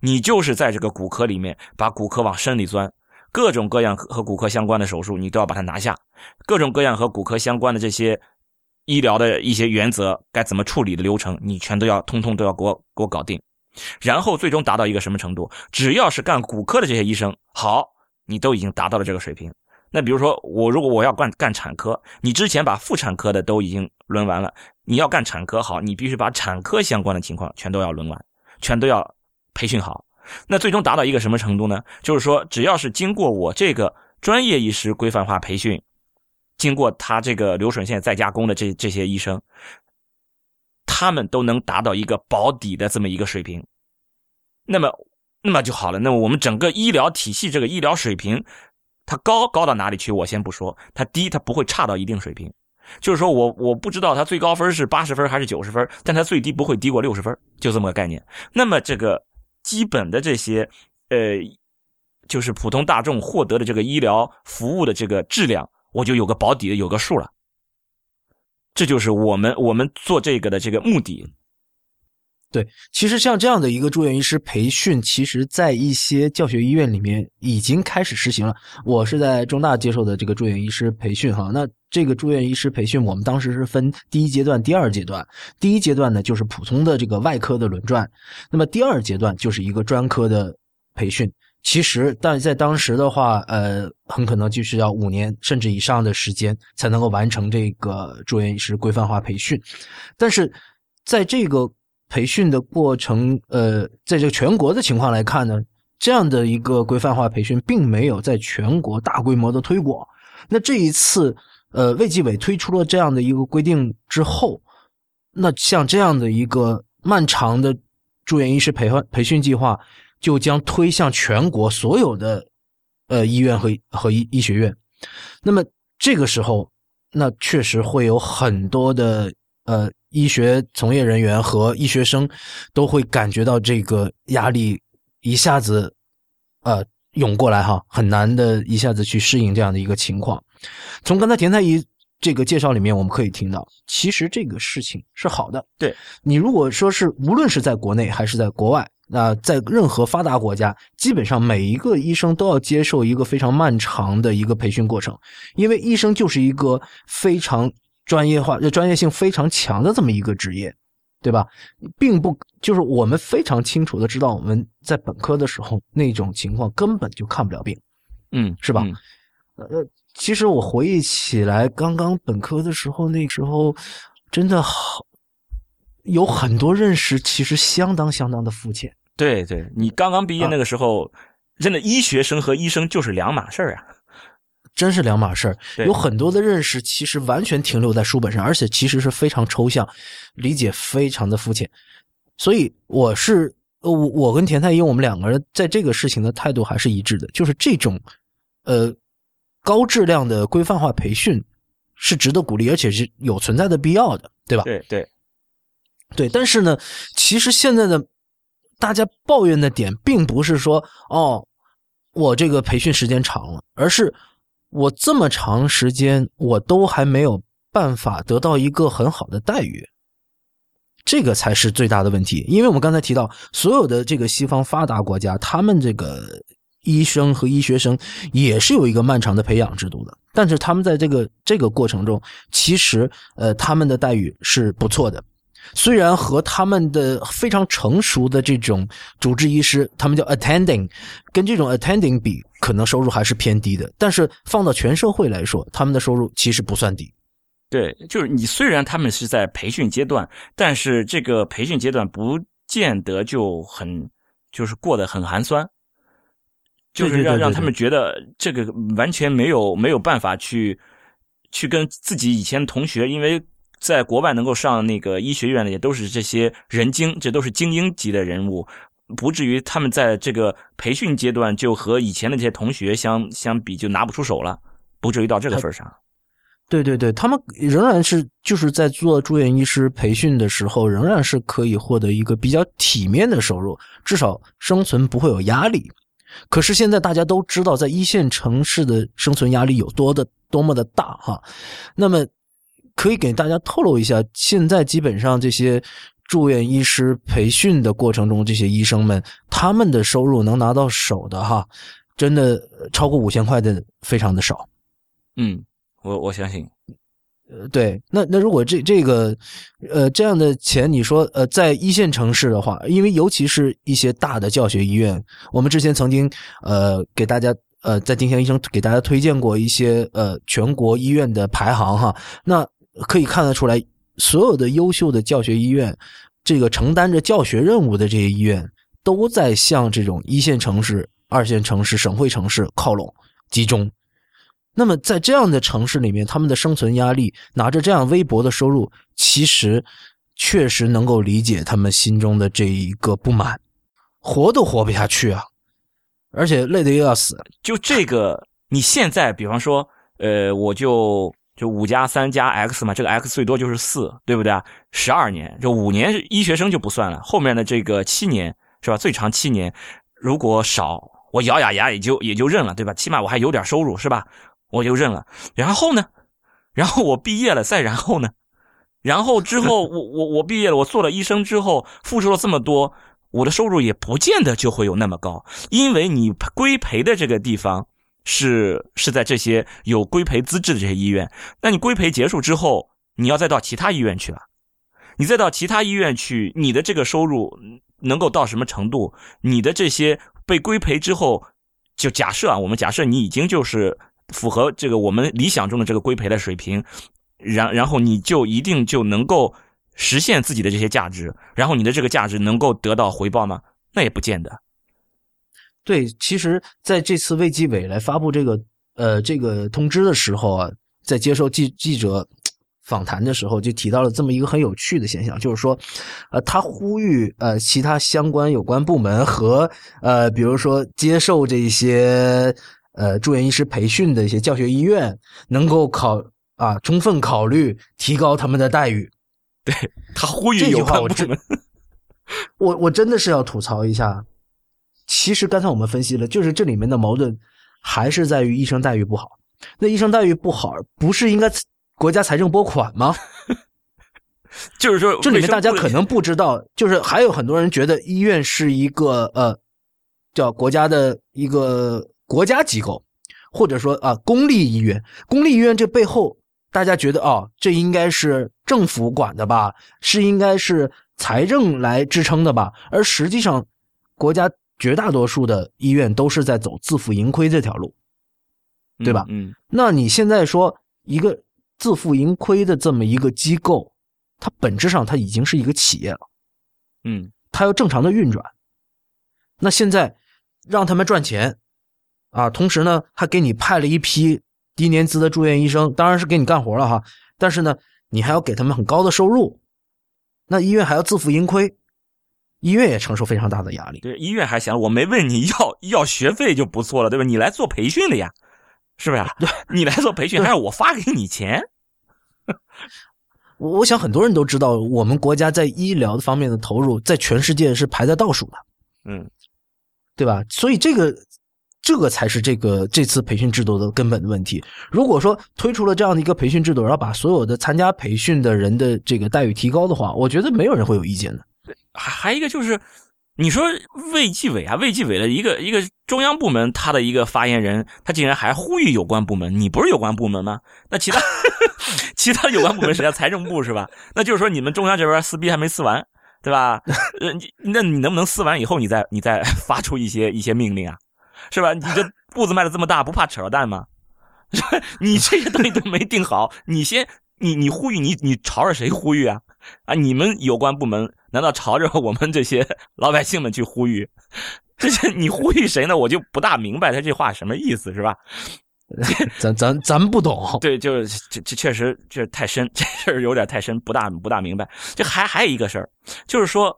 Speaker 2: 你就是在这个骨科里面把骨科往深里钻，各种各样和骨科相关的手术你都要把它拿下，各种各样和骨科相关的这些医疗的一些原则该怎么处理的流程，你全都要通通都要给我给我搞定，然后最终达到一个什么程度？只要是干骨科的这些医生，好。你都已经达到了这个水平，那比如说我如果我要干干产科，你之前把妇产科的都已经轮完了，你要干产科好，你必须把产科相关的情况全都要轮完，全都要培训好。那最终达到一个什么程度呢？就是说，只要是经过我这个专业医师规范化培训，经过他这个流水线再加工的这这些医生，他们都能达到一个保底的这么一个水平。那么。那么就好了。那么我们整个医疗体系这个医疗水平，它高高到哪里去？我先不说，它低，它不会差到一定水平。就是说我我不知道它最高分是八十分还是九十分，但它最低不会低过六十分，就这么个概念。那么这个基本的这些，呃，就是普通大众获得的这个医疗服务的这个质量，我就有个保底的，有个数了。这就是我们我们做这个的这个目的。
Speaker 1: 对，其实像这样的一个住院医师培训，其实在一些教学医院里面已经开始实行了。我是在中大接受的这个住院医师培训，哈，那这个住院医师培训，我们当时是分第一阶段、第二阶段。第一阶段呢，就是普通的这个外科的轮转，那么第二阶段就是一个专科的培训。其实，但在当时的话，呃，很可能就是要五年甚至以上的时间才能够完成这个住院医师规范化培训。但是，在这个培训的过程，呃，在这全国的情况来看呢，这样的一个规范化培训并没有在全国大规模的推广。那这一次，呃，卫计委推出了这样的一个规定之后，那像这样的一个漫长的住院医师培训培训计划，就将推向全国所有的呃医院和和医医学院。那么这个时候，那确实会有很多的呃。医学从业人员和医学生都会感觉到这个压力一下子呃涌过来哈，很难的一下子去适应这样的一个情况。从刚才田太医这个介绍里面，我们可以听到，其实这个事情是好的。
Speaker 2: 对
Speaker 1: 你如果说是无论是在国内还是在国外，那在任何发达国家，基本上每一个医生都要接受一个非常漫长的一个培训过程，因为医生就是一个非常。专业化、专业性非常强的这么一个职业，对吧？并不就是我们非常清楚的知道，我们在本科的时候那种情况根本就看不了病，
Speaker 2: 嗯，
Speaker 1: 是吧？呃，其实我回忆起来，刚刚本科的时候，那时候真的好有很多认识，其实相当相当的肤浅。
Speaker 2: 对，对你刚刚毕业那个时候，真的医学生和医生就是两码事儿啊。
Speaker 1: 真是两码事儿。有很多的认识其实完全停留在书本上，而且其实是非常抽象，理解非常的肤浅。所以我是呃我我跟田太医我们两个人在这个事情的态度还是一致的，就是这种呃高质量的规范化培训是值得鼓励，而且是有存在的必要的，对吧？
Speaker 2: 对对，
Speaker 1: 对，但是呢，其实现在的大家抱怨的点，并不是说哦，我这个培训时间长了，而是我这么长时间我都还没有办法得到一个很好的待遇，这个才是最大的问题。因为我们刚才提到，所有的这个西方发达国家，他们这个医生和医学生也是有一个漫长的培养制度的，但是他们在这个这个过程中，其实呃他们的待遇是不错的。虽然和他们的非常成熟的这种主治医师，他们叫 attending，跟这种 attending 比，可能收入还是偏低的。但是放到全社会来说，他们的收入其实不算低。
Speaker 2: 对，就是你虽然他们是在培训阶段，但是这个培训阶段不见得就很就是过得很寒酸，就是让让他们觉得这个完全没有没有办法去去跟自己以前同学，因为在国外能够上那个医学院的也都是这些人精，这都是精英级的人物。不至于他们在这个培训阶段就和以前的这些同学相相比就拿不出手了，不至于到这个份上。
Speaker 1: 对对对，他们仍然是就是在做住院医师培训的时候，仍然是可以获得一个比较体面的收入，至少生存不会有压力。可是现在大家都知道，在一线城市的生存压力有多的多么的大哈。那么可以给大家透露一下，现在基本上这些住院医师培训的过程中，这些医生们他们的收入能拿到手的哈，真的超过五千块的非常的少。
Speaker 2: 嗯，我我相信。
Speaker 1: 呃，对，那那如果这这个，呃，这样的钱，你说，呃，在一线城市的话，因为尤其是一些大的教学医院，我们之前曾经，呃，给大家，呃，在丁香医生给大家推荐过一些，呃，全国医院的排行哈，那可以看得出来，所有的优秀的教学医院，这个承担着教学任务的这些医院，都在向这种一线城市、二线城市、省会城市靠拢、集中。那么在这样的城市里面，他们的生存压力，拿着这样微薄的收入，其实确实能够理解他们心中的这一个不满，活都活不下去啊，而且累得又要死。
Speaker 2: 就这个，你现在比方说，呃，我就就五加三加 x 嘛，这个 x 最多就是四，对不对啊？十二年，这五年医学生就不算了，后面的这个七年是吧？最长七年，如果少，我咬咬牙也就也就认了，对吧？起码我还有点收入，是吧？我就认了。然后呢？然后我毕业了，再然后呢？然后之后，我我我毕业了，我做了医生之后，付出了这么多，我的收入也不见得就会有那么高，因为你规培的这个地方是是在这些有规培资质的这些医院，那你规培结束之后，你要再到其他医院去了，你再到其他医院去，你的这个收入能够到什么程度？你的这些被规培之后，就假设啊，我们假设你已经就是。符合这个我们理想中的这个规培的水平，然然后你就一定就能够实现自己的这些价值，然后你的这个价值能够得到回报吗？那也不见得。
Speaker 1: 对，其实在这次卫计委来发布这个呃这个通知的时候啊，在接受记记者访谈的时候，就提到了这么一个很有趣的现象，就是说，呃，他呼吁呃其他相关有关部门和呃比如说接受这些。呃，住院医师培训的一些教学医院能够考啊，充分考虑提高他们的待遇。
Speaker 2: 对他呼吁有关部门，
Speaker 1: 我我真的是要吐槽一下。其实刚才我们分析了，就是这里面的矛盾还是在于医生待遇不好。那医生待遇不好，不是应该国家财政拨款吗？
Speaker 2: 就是说，
Speaker 1: 这里面大家可能不知道，就是还有很多人觉得医院是一个呃，叫国家的一个。国家机构，或者说啊，公立医院，公立医院这背后，大家觉得哦，这应该是政府管的吧，是应该是财政来支撑的吧？而实际上，国家绝大多数的医院都是在走自负盈亏这条路，对吧？
Speaker 2: 嗯，
Speaker 1: 那你现在说一个自负盈亏的这么一个机构，它本质上它已经是一个企业了，
Speaker 2: 嗯，
Speaker 1: 它要正常的运转。那现在让他们赚钱。啊，同时呢，还给你派了一批低年资的住院医生，当然是给你干活了哈，但是呢，你还要给他们很高的收入，那医院还要自负盈亏，医院也承受非常大的压力。
Speaker 2: 对，医院还想我没问你要 要学费就不错了，对吧？你来做培训的呀，是不是？对，你来做培训，还要我发给你钱。
Speaker 1: 我 我想很多人都知道，我们国家在医疗方面的投入在全世界是排在倒数的，
Speaker 2: 嗯，
Speaker 1: 对吧？所以这个这个才是这个这次培训制度的根本的问题。如果说推出了这样的一个培训制度，然后把所有的参加培训的人的这个待遇提高的话，我觉得没有人会有意见的。
Speaker 2: 还还一个就是，你说卫计委啊，卫计委的一个一个中央部门，他的一个发言人，他竟然还呼吁有关部门，你不是有关部门吗？那其他。其他有关部门谁啊？财政部是吧？那就是说你们中央这边撕逼还没撕完，对吧？呃，那你能不能撕完以后，你再你 再发出一些一些命令啊？是吧？你这步子迈的这么大，不怕扯着蛋吗？你这些东西都没定好，你先你你呼吁你你朝着谁呼吁啊？啊，你们有关部门难道朝着我们这些老百姓们去呼吁？这些你呼吁谁呢？我就不大明白他这话什么意思，是吧？
Speaker 1: 咱咱咱不懂，
Speaker 2: 对，就是这这确实这太深，这事儿有点太深，不大不大明白。这还还有一个事儿，就是说，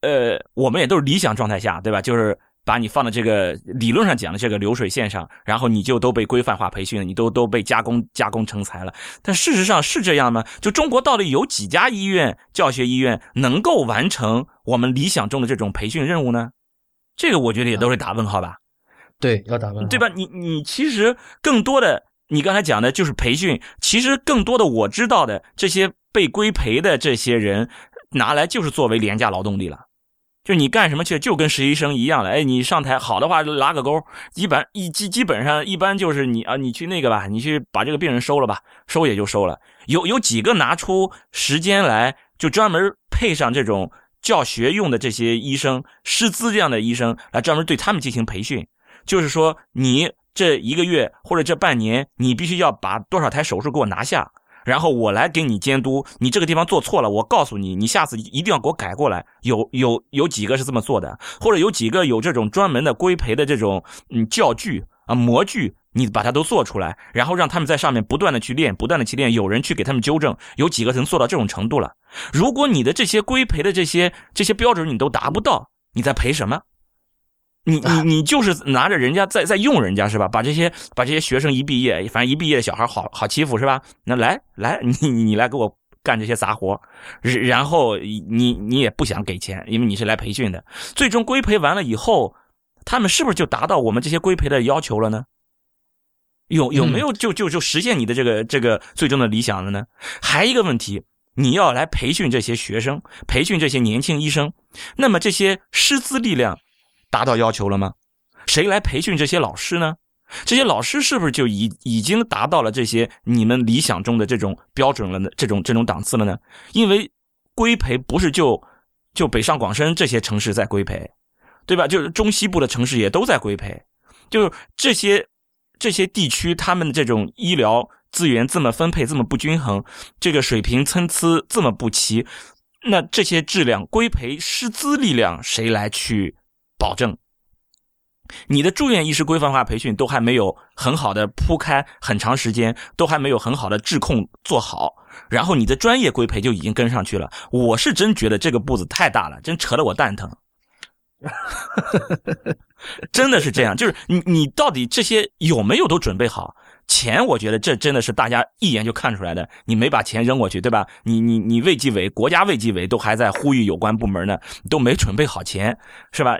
Speaker 2: 呃，我们也都是理想状态下，对吧？就是把你放到这个理论上讲的这个流水线上，然后你就都被规范化培训了，你都都被加工加工成才了。但事实上是这样吗？就中国到底有几家医院、教学医院能够完成我们理想中的这种培训任务呢？这个我觉得也都是打问号吧。
Speaker 1: 对，要打问号，
Speaker 2: 对吧？你你其实更多的，你刚才讲的就是培训。其实更多的，我知道的这些被规培的这些人，拿来就是作为廉价劳动力了。就你干什么去，就跟实习生一样了。哎，你上台好的话拉个钩，基本一基基本上一般就是你啊，你去那个吧，你去把这个病人收了吧，收也就收了。有有几个拿出时间来，就专门配上这种教学用的这些医生，师资这样的医生来专门对他们进行培训。就是说，你这一个月或者这半年，你必须要把多少台手术给我拿下，然后我来给你监督。你这个地方做错了，我告诉你，你下次一定要给我改过来。有有有几个是这么做的，或者有几个有这种专门的规培的这种嗯教具啊模具，你把它都做出来，然后让他们在上面不断的去练，不断的去练，有人去给他们纠正。有几个能做到这种程度了？如果你的这些规培的这些这些标准你都达不到，你在赔什么？你你你就是拿着人家在在用人家是吧？把这些把这些学生一毕业，反正一毕业的小孩好好欺负是吧？那来来你你来给我干这些杂活，然后你你也不想给钱，因为你是来培训的。最终规培完了以后，他们是不是就达到我们这些规培的要求了呢？有有没有就就就实现你的这个这个最终的理想了呢？还一个问题，你要来培训这些学生，培训这些年轻医生，那么这些师资力量。达到要求了吗？谁来培训这些老师呢？这些老师是不是就已已经达到了这些你们理想中的这种标准了呢？这种这种档次了呢？因为规培不是就就北上广深这些城市在规培，对吧？就是中西部的城市也都在规培，就是这些这些地区他们的这种医疗资源这么分配这么不均衡，这个水平参差这么不齐，那这些质量规培师资力量谁来去？保证，你的住院医师规范化培训都还没有很好的铺开很长时间，都还没有很好的质控做好，然后你的专业规培就已经跟上去了。我是真觉得这个步子太大了，真扯得我蛋疼。真的是这样，就是你你到底这些有没有都准备好？钱，我觉得这真的是大家一眼就看出来的。你没把钱扔过去，对吧？你你你卫计委、国家卫计委都还在呼吁有关部门呢，都没准备好钱，是吧？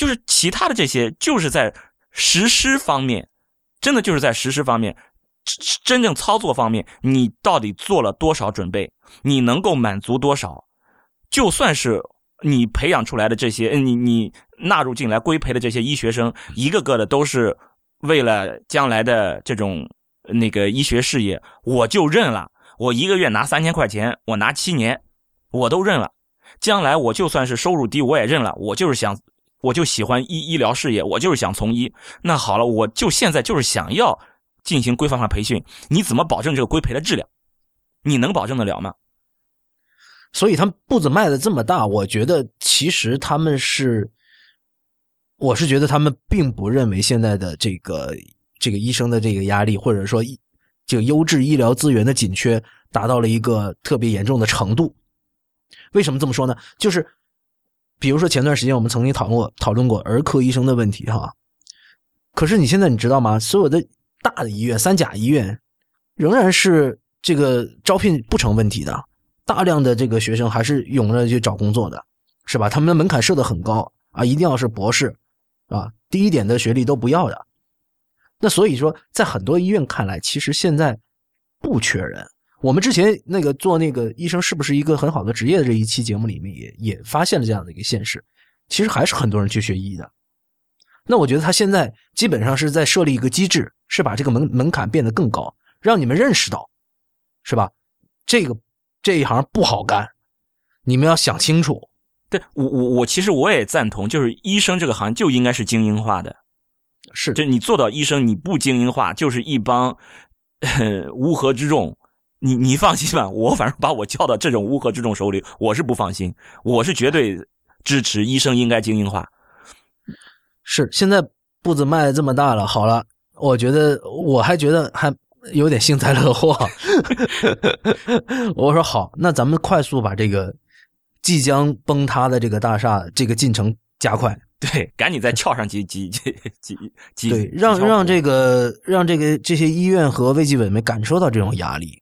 Speaker 2: 就是其他的这些，就是在实施方面，真的就是在实施方面，真正操作方面，你到底做了多少准备？你能够满足多少？就算是你培养出来的这些，你你纳入进来规培的这些医学生，一个个的都是为了将来的这种那个医学事业，我就认了。我一个月拿三千块钱，我拿七年，我都认了。将来我就算是收入低，我也认了。我就是想。我就喜欢医医疗事业，我就是想从医。那好了，我就现在就是想要进行规范化培训。你怎么保证这个规培的质量？你能保证得了吗？
Speaker 1: 所以他们步子迈的这么大，我觉得其实他们是，我是觉得他们并不认为现在的这个这个医生的这个压力，或者说这个优质医疗资源的紧缺达到了一个特别严重的程度。为什么这么说呢？就是比如说前段时间我们曾经讨论过讨论过儿科医生的问题哈，可是你现在你知道吗？所有的大的医院、三甲医院仍然是这个招聘不成问题的，大量的这个学生还是涌着去找工作的，是吧？他们的门槛设的很高啊，一定要是博士啊，低一点的学历都不要的。那所以说，在很多医院看来，其实现在不缺人。我们之前那个做那个医生是不是一个很好的职业的这一期节目里面也也发现了这样的一个现实，其实还是很多人去学医的。那我觉得他现在基本上是在设立一个机制，是把这个门门槛变得更高，让你们认识到，是吧？这个这一行不好干，你们要想清楚。
Speaker 2: 对我我我其实我也赞同，就是医生这个行业就应该是精英化的。
Speaker 1: 是，
Speaker 2: 就你做到医生，你不精英化，就是一帮 乌合之众。你你放心吧，我反正把我交到这种乌合之众手里，我是不放心。我是绝对支持医生应该精英化。
Speaker 1: 是，现在步子迈这么大了，好了，我觉得我还觉得还有点幸灾乐祸。我说好，那咱们快速把这个即将崩塌的这个大厦这个进程加快。
Speaker 2: 对，赶紧再撬上几几几几几。
Speaker 1: 对，让让这个让这个这些医院和卫计委们感受到这种压力，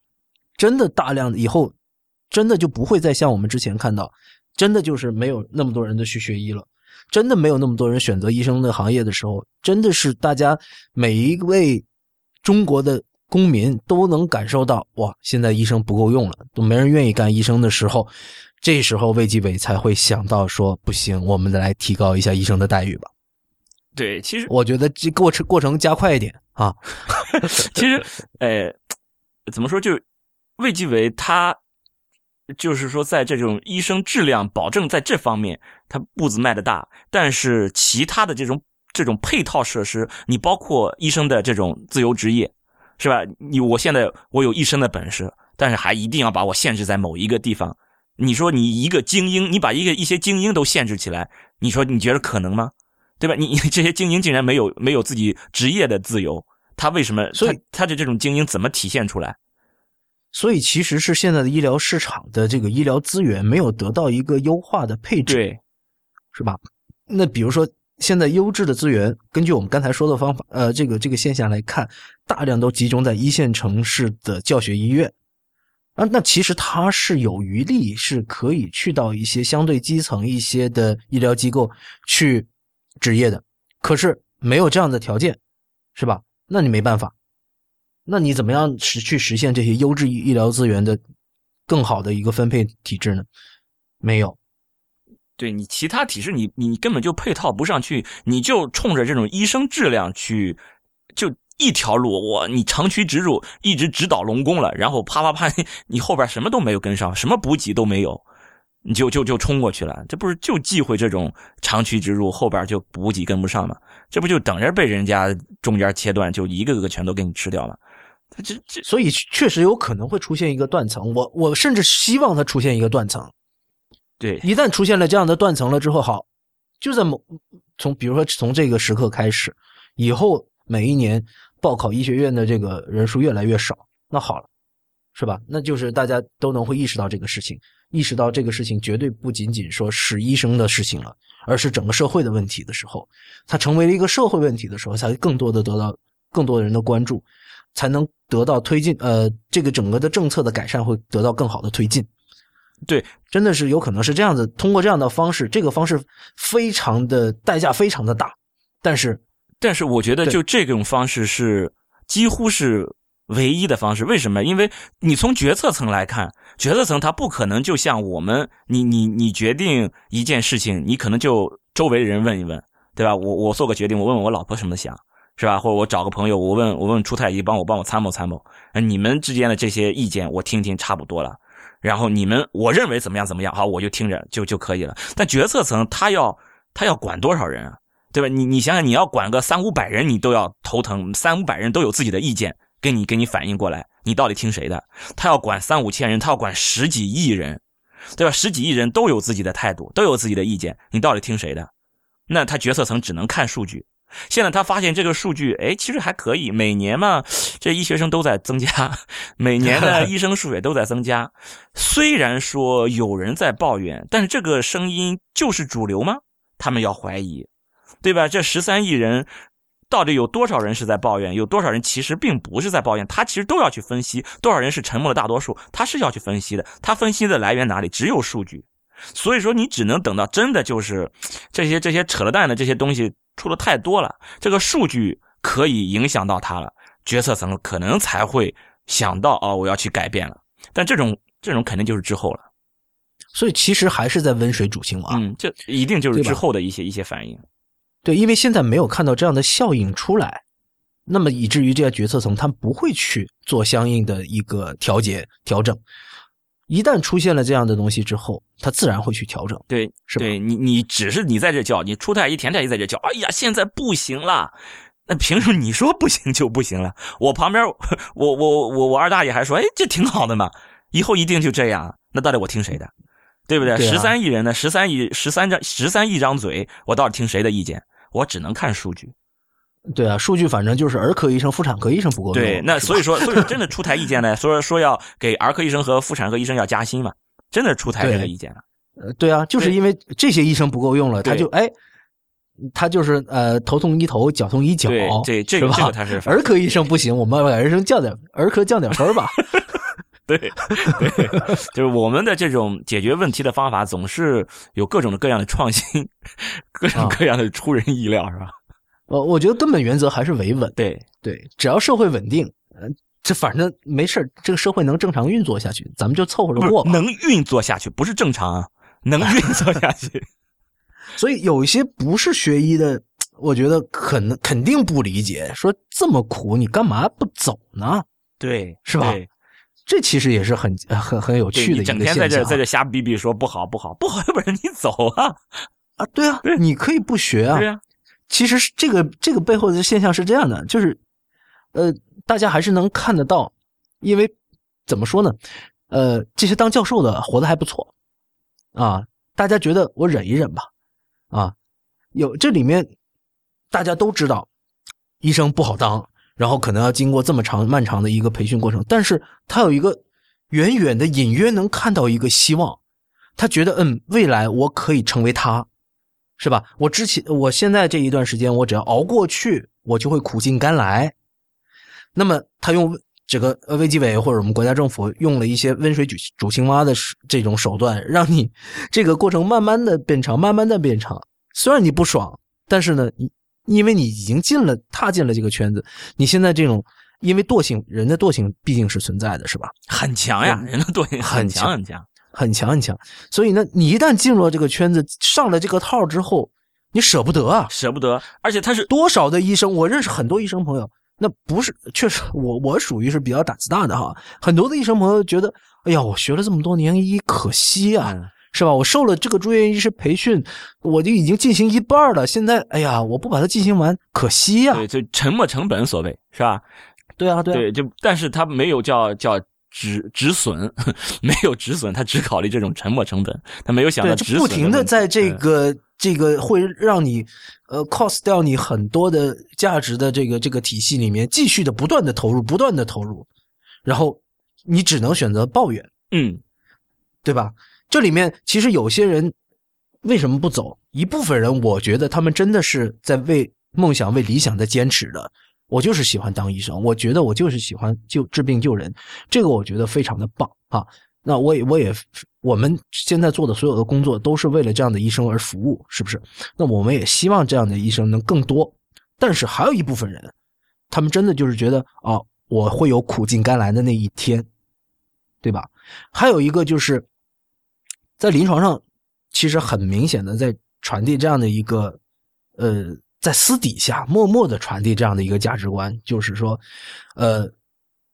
Speaker 1: 真的大量的以后，真的就不会再像我们之前看到，真的就是没有那么多人的去学医了，真的没有那么多人选择医生的行业的时候，真的是大家每一位中国的公民都能感受到，哇，现在医生不够用了，都没人愿意干医生的时候。这时候卫计委才会想到说不行，我们再来提高一下医生的待遇吧。
Speaker 2: 对，其实
Speaker 1: 我觉得这过程过程加快一点啊。
Speaker 2: 其实，呃，怎么说？就卫计委他就是说，在这种医生质量保证在这方面，他步子迈得大，但是其他的这种这种配套设施，你包括医生的这种自由职业，是吧？你我现在我有医生的本事，但是还一定要把我限制在某一个地方。你说你一个精英，你把一个一些精英都限制起来，你说你觉得可能吗？对吧？你 这些精英竟然没有没有自己职业的自由，他为什么？
Speaker 1: 所以
Speaker 2: 他的这种精英怎么体现出来？
Speaker 1: 所以其实是现在的医疗市场的这个医疗资源没有得到一个优化的配置，
Speaker 2: 对，
Speaker 1: 是吧？那比如说现在优质的资源，根据我们刚才说的方法，呃，这个这个现象来看，大量都集中在一线城市的教学医院。啊，那其实它是有余力，是可以去到一些相对基层一些的医疗机构去执业的，可是没有这样的条件，是吧？那你没办法，那你怎么样实去实现这些优质医疗资源的更好的一个分配体制呢？没有，
Speaker 2: 对你其他体制，你你根本就配套不上去，你就冲着这种医生质量去就。一条路，我你长驱直入，一直直捣龙宫了，然后啪啪啪，你后边什么都没有跟上，什么补给都没有，你就就就冲过去了，这不是就忌讳这种长驱直入，后边就补给跟不上吗？这不就等着被人家中间切断，就一个个全都给你吃掉了？这这，
Speaker 1: 所以确实有可能会出现一个断层，我我甚至希望它出现一个断层。
Speaker 2: 对，
Speaker 1: 一旦出现了这样的断层了之后，好，就在某从比如说从这个时刻开始，以后每一年。报考医学院的这个人数越来越少，那好了，是吧？那就是大家都能会意识到这个事情，意识到这个事情绝对不仅仅说是医生的事情了，而是整个社会的问题的时候，它成为了一个社会问题的时候，才更多的得到更多的人的关注，才能得到推进。呃，这个整个的政策的改善会得到更好的推进。
Speaker 2: 对，
Speaker 1: 真的是有可能是这样子，通过这样的方式，这个方式非常的代价非常的大，但是。
Speaker 2: 但是我觉得，就这种方式是几乎是唯一的方式。为什么？因为你从决策层来看，决策层他不可能就像我们，你你你决定一件事情，你可能就周围的人问一问，对吧？我我做个决定，我问问我老婆什么想，是吧？或者我找个朋友，我问我问出太医，帮我帮我参谋参谋。你们之间的这些意见，我听听差不多了。然后你们我认为怎么样怎么样，好，我就听着就就可以了。但决策层他要他要管多少人啊？对吧？你你想想，你要管个三五百人，你都要头疼。三五百人都有自己的意见，给你给你反映过来，你到底听谁的？他要管三五千人，他要管十几亿人，对吧？十几亿人都有自己的态度，都有自己的意见，你到底听谁的？那他决策层只能看数据，现在他发现这个数据，哎，其实还可以，每年嘛，这医学生都在增加，每年的医生数也都在增加。虽然说有人在抱怨，但是这个声音就是主流吗？他们要怀疑，对吧？这十三亿人。到底有多少人是在抱怨？有多少人其实并不是在抱怨？他其实都要去分析多少人是沉默的大多数，他是要去分析的。他分析的来源哪里？只有数据。所以说，你只能等到真的就是这些这些扯了蛋的这些东西出的太多了，这个数据可以影响到他了，决策层可能才会想到哦，我要去改变了。但这种这种肯定就是之后了。
Speaker 1: 所以其实还是在温水煮青蛙。
Speaker 2: 嗯，这一定就是之后的一些一些反应。
Speaker 1: 对，因为现在没有看到这样的效应出来，那么以至于这些决策层他们不会去做相应的一个调节调整。一旦出现了这样的东西之后，他自然会去调整。
Speaker 2: 对，
Speaker 1: 是吧？
Speaker 2: 对你，你只是你在这叫，你出太一、田太医在这叫，哎呀，现在不行了。那凭什么你说不行就不行了？我旁边，我我我我二大爷还说，哎，这挺好的嘛，以后一定就这样。那到底我听谁的？对不对？十三亿人呢？十三亿十三张十三亿张嘴，我到底听谁的意见？我只能看数据。
Speaker 1: 对啊，数据反正就是儿科医生、妇产科医生不够
Speaker 2: 对，那所以说，所以说真的出台意见呢，说说要给儿科医生和妇产科医生要加薪嘛，真的出台这个意见了。
Speaker 1: 呃，对啊，就是因为这些医生不够用了，他就哎，他就是呃头痛医头，脚痛医脚，
Speaker 2: 对，这个这个他是
Speaker 1: 儿科医生不行，我们把儿生降点儿科降点分吧。
Speaker 2: 对，对，就是我们的这种解决问题的方法，总是有各种各样的创新，各种各样的出人意料，是吧？
Speaker 1: 呃，我觉得根本原则还是维稳。
Speaker 2: 对，
Speaker 1: 对，只要社会稳定，嗯，这反正没事这个社会能正常运作下去，咱们就凑合着过。
Speaker 2: 能运作下去，不是正常啊，能运作下去。
Speaker 1: 所以有一些不是学医的，我觉得可能肯定不理解，说这么苦，你干嘛不走呢？
Speaker 2: 对，
Speaker 1: 是吧？这其实也是很很很有趣的一个
Speaker 2: 整天在这在这瞎逼逼说不好不好不好，要不然你走啊
Speaker 1: 啊！对啊，你可以不学啊。
Speaker 2: 对啊，
Speaker 1: 其实是这个这个背后的现象是这样的，就是呃，大家还是能看得到，因为怎么说呢？呃，这些当教授的活得还不错啊，大家觉得我忍一忍吧啊，有这里面大家都知道，医生不好当。然后可能要经过这么长漫长的一个培训过程，但是他有一个远远的隐约能看到一个希望，他觉得嗯，未来我可以成为他，是吧？我之前我现在这一段时间，我只要熬过去，我就会苦尽甘来。那么他用这个呃卫计委或者我们国家政府用了一些温水煮煮青蛙的这种手段，让你这个过程慢慢的变长，慢慢的变长。虽然你不爽，但是呢，你。因为你已经进了，踏进了这个圈子，你现在这种，因为惰性，人的惰性毕竟是存在的，是吧？
Speaker 2: 很强呀，人的惰性
Speaker 1: 很
Speaker 2: 强很强，
Speaker 1: 很强很强。所以呢，你一旦进入了这个圈子，上了这个套之后，你舍不得啊，
Speaker 2: 舍不得。而且他是
Speaker 1: 多少的医生，我认识很多医生朋友，那不是确实，我我属于是比较胆子大的哈。很多的医生朋友觉得，哎呀，我学了这么多年医，可惜啊。是吧？我受了这个住院医师培训，我就已经进行一半了。现在，哎呀，我不把它进行完，可惜呀。
Speaker 2: 对，就沉没成本所谓，是吧？
Speaker 1: 对啊，
Speaker 2: 对。
Speaker 1: 对，
Speaker 2: 就但是他没有叫叫止止损，没有止损，他只考虑这种沉没成本，他没有想到止损。
Speaker 1: 不停的在这个这个会让你呃 cost 掉你很多的价值的这个这个体系里面，继续的不断的投入，不断的投入，然后你只能选择抱怨，
Speaker 2: 嗯，
Speaker 1: 对吧？这里面其实有些人为什么不走？一部分人，我觉得他们真的是在为梦想、为理想在坚持的。我就是喜欢当医生，我觉得我就是喜欢救治病救人，这个我觉得非常的棒啊。那我也我也我们现在做的所有的工作都是为了这样的医生而服务，是不是？那我们也希望这样的医生能更多。但是还有一部分人，他们真的就是觉得啊，我会有苦尽甘来的那一天，对吧？还有一个就是。在临床上，其实很明显的在传递这样的一个，呃，在私底下默默的传递这样的一个价值观，就是说，呃，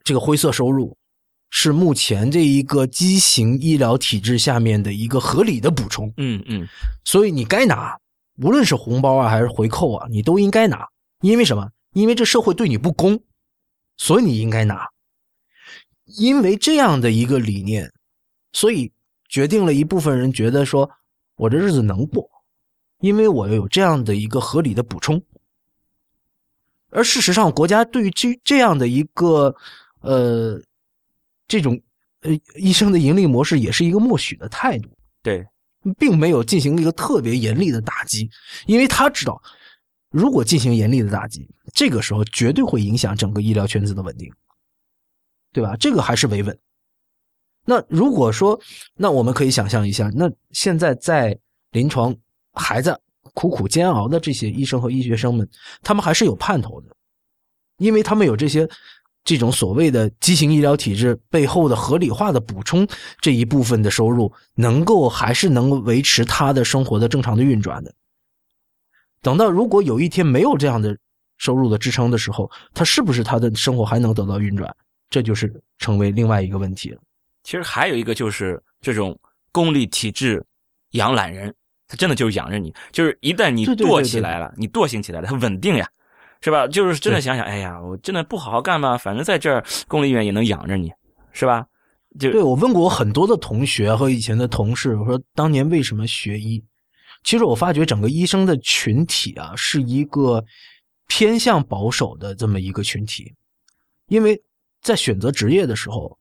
Speaker 1: 这个灰色收入是目前这一个畸形医疗体制下面的一个合理的补充。
Speaker 2: 嗯嗯，
Speaker 1: 所以你该拿，无论是红包啊还是回扣啊，你都应该拿。因为什么？因为这社会对你不公，所以你应该拿。因为这样的一个理念，所以。决定了一部分人觉得说，我这日子能过，因为我有这样的一个合理的补充，而事实上，国家对于这这样的一个呃这种呃医生的盈利模式，也是一个默许的态度，
Speaker 2: 对，
Speaker 1: 并没有进行一个特别严厉的打击，因为他知道，如果进行严厉的打击，这个时候绝对会影响整个医疗圈子的稳定，对吧？这个还是维稳。那如果说，那我们可以想象一下，那现在在临床还在苦苦煎熬的这些医生和医学生们，他们还是有盼头的，因为他们有这些这种所谓的畸形医疗体制背后的合理化的补充这一部分的收入，能够还是能够维持他的生活的正常的运转的。等到如果有一天没有这样的收入的支撑的时候，他是不是他的生活还能得到运转？这就是成为另外一个问题了。
Speaker 2: 其实还有一个就是这种公立体制养懒人，他真的就是养着你，就是一旦你惰
Speaker 1: 对
Speaker 2: 起来了，你惰性起来了，他稳定呀，是吧？就是真的想想，哎呀，我真的不好好干吧，反正在这儿公立医院也能养着你，是吧？就
Speaker 1: 对我问过我很多的同学和以前的同事，我说当年为什么学医？其实我发觉整个医生的群体啊，是一个偏向保守的这么一个群体，因为在选择职业的时候，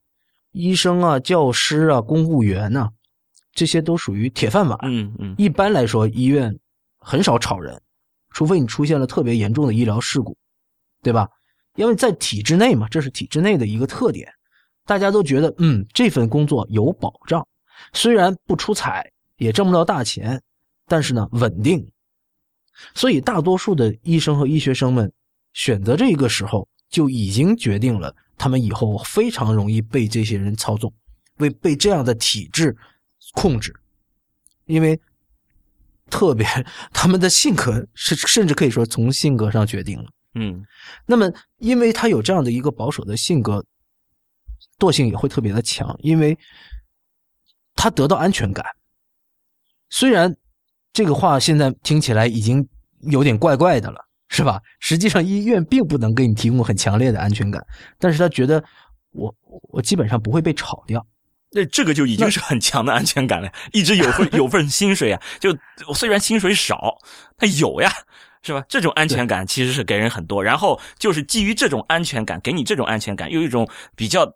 Speaker 1: 医生啊、教师啊、公务员呐、这些都属于铁饭碗。
Speaker 2: 嗯嗯，
Speaker 1: 一般来说，医院很少炒人，除非你出现了特别严重的医疗事故，对吧？因为在体制内嘛，这是体制内的一个特点，大家都觉得，嗯，这份工作有保障，虽然不出彩，也挣不到大钱，但是呢，稳定。所以，大多数的医生和医学生们选择这个时候，就已经决定了他们以后非常容易被这些人操纵，为被这样的体制控制。因为特别 他们的性格是甚至可以说从性格上决定了。
Speaker 2: 嗯
Speaker 1: 那么，因为他有这样的一个保守的性格，惰性也会特别的强，因为他得到安全感。虽然这个话现在听起来已经有点怪怪的了，是吧？实际上，医院并不能给你提供很强烈的安全感，但是他觉得我我基本上不会被炒掉。
Speaker 2: 那这个就已经是很强的安全感了，一直有份 有份薪水啊，就虽然薪水少，他有呀，是吧？这种安全感其实是给人很多，然后就是基于这种安全感，给你这种安全感，又一种比较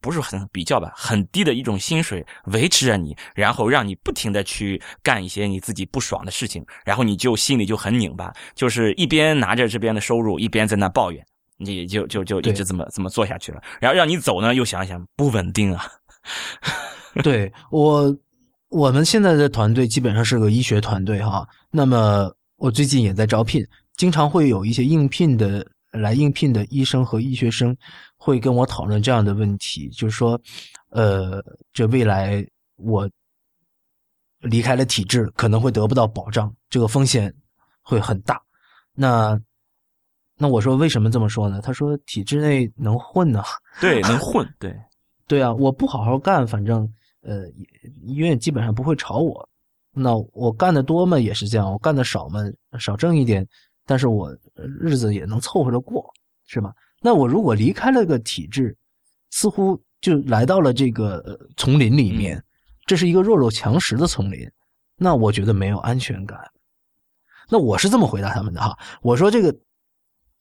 Speaker 2: 不是很比较吧，很低的一种薪水维持着你，然后让你不停的去干一些你自己不爽的事情，然后你就心里就很拧巴，就是一边拿着这边的收入，一边在那抱怨，你就就就一直这么这么做下去了，然后让你走呢，又想一想不稳定啊。
Speaker 1: 对我，我们现在的团队基本上是个医学团队哈。那么我最近也在招聘，经常会有一些应聘的来应聘的医生和医学生会跟我讨论这样的问题，就是说，呃，这未来我离开了体制，可能会得不到保障，这个风险会很大。那那我说为什么这么说呢？他说体制内能混呢。
Speaker 2: 对，能混，对，
Speaker 1: 对啊，我不好好干，反正呃，医院基本上不会炒我。那我干的多嘛也是这样，我干的少嘛少挣一点，但是我呃日子也能凑合着过，是吧？那我如果离开了个体制，似乎就来到了这个呃丛林里面，这是一个弱肉强食的丛林，那我觉得没有安全感。那我是这么回答他们的哈，我说这个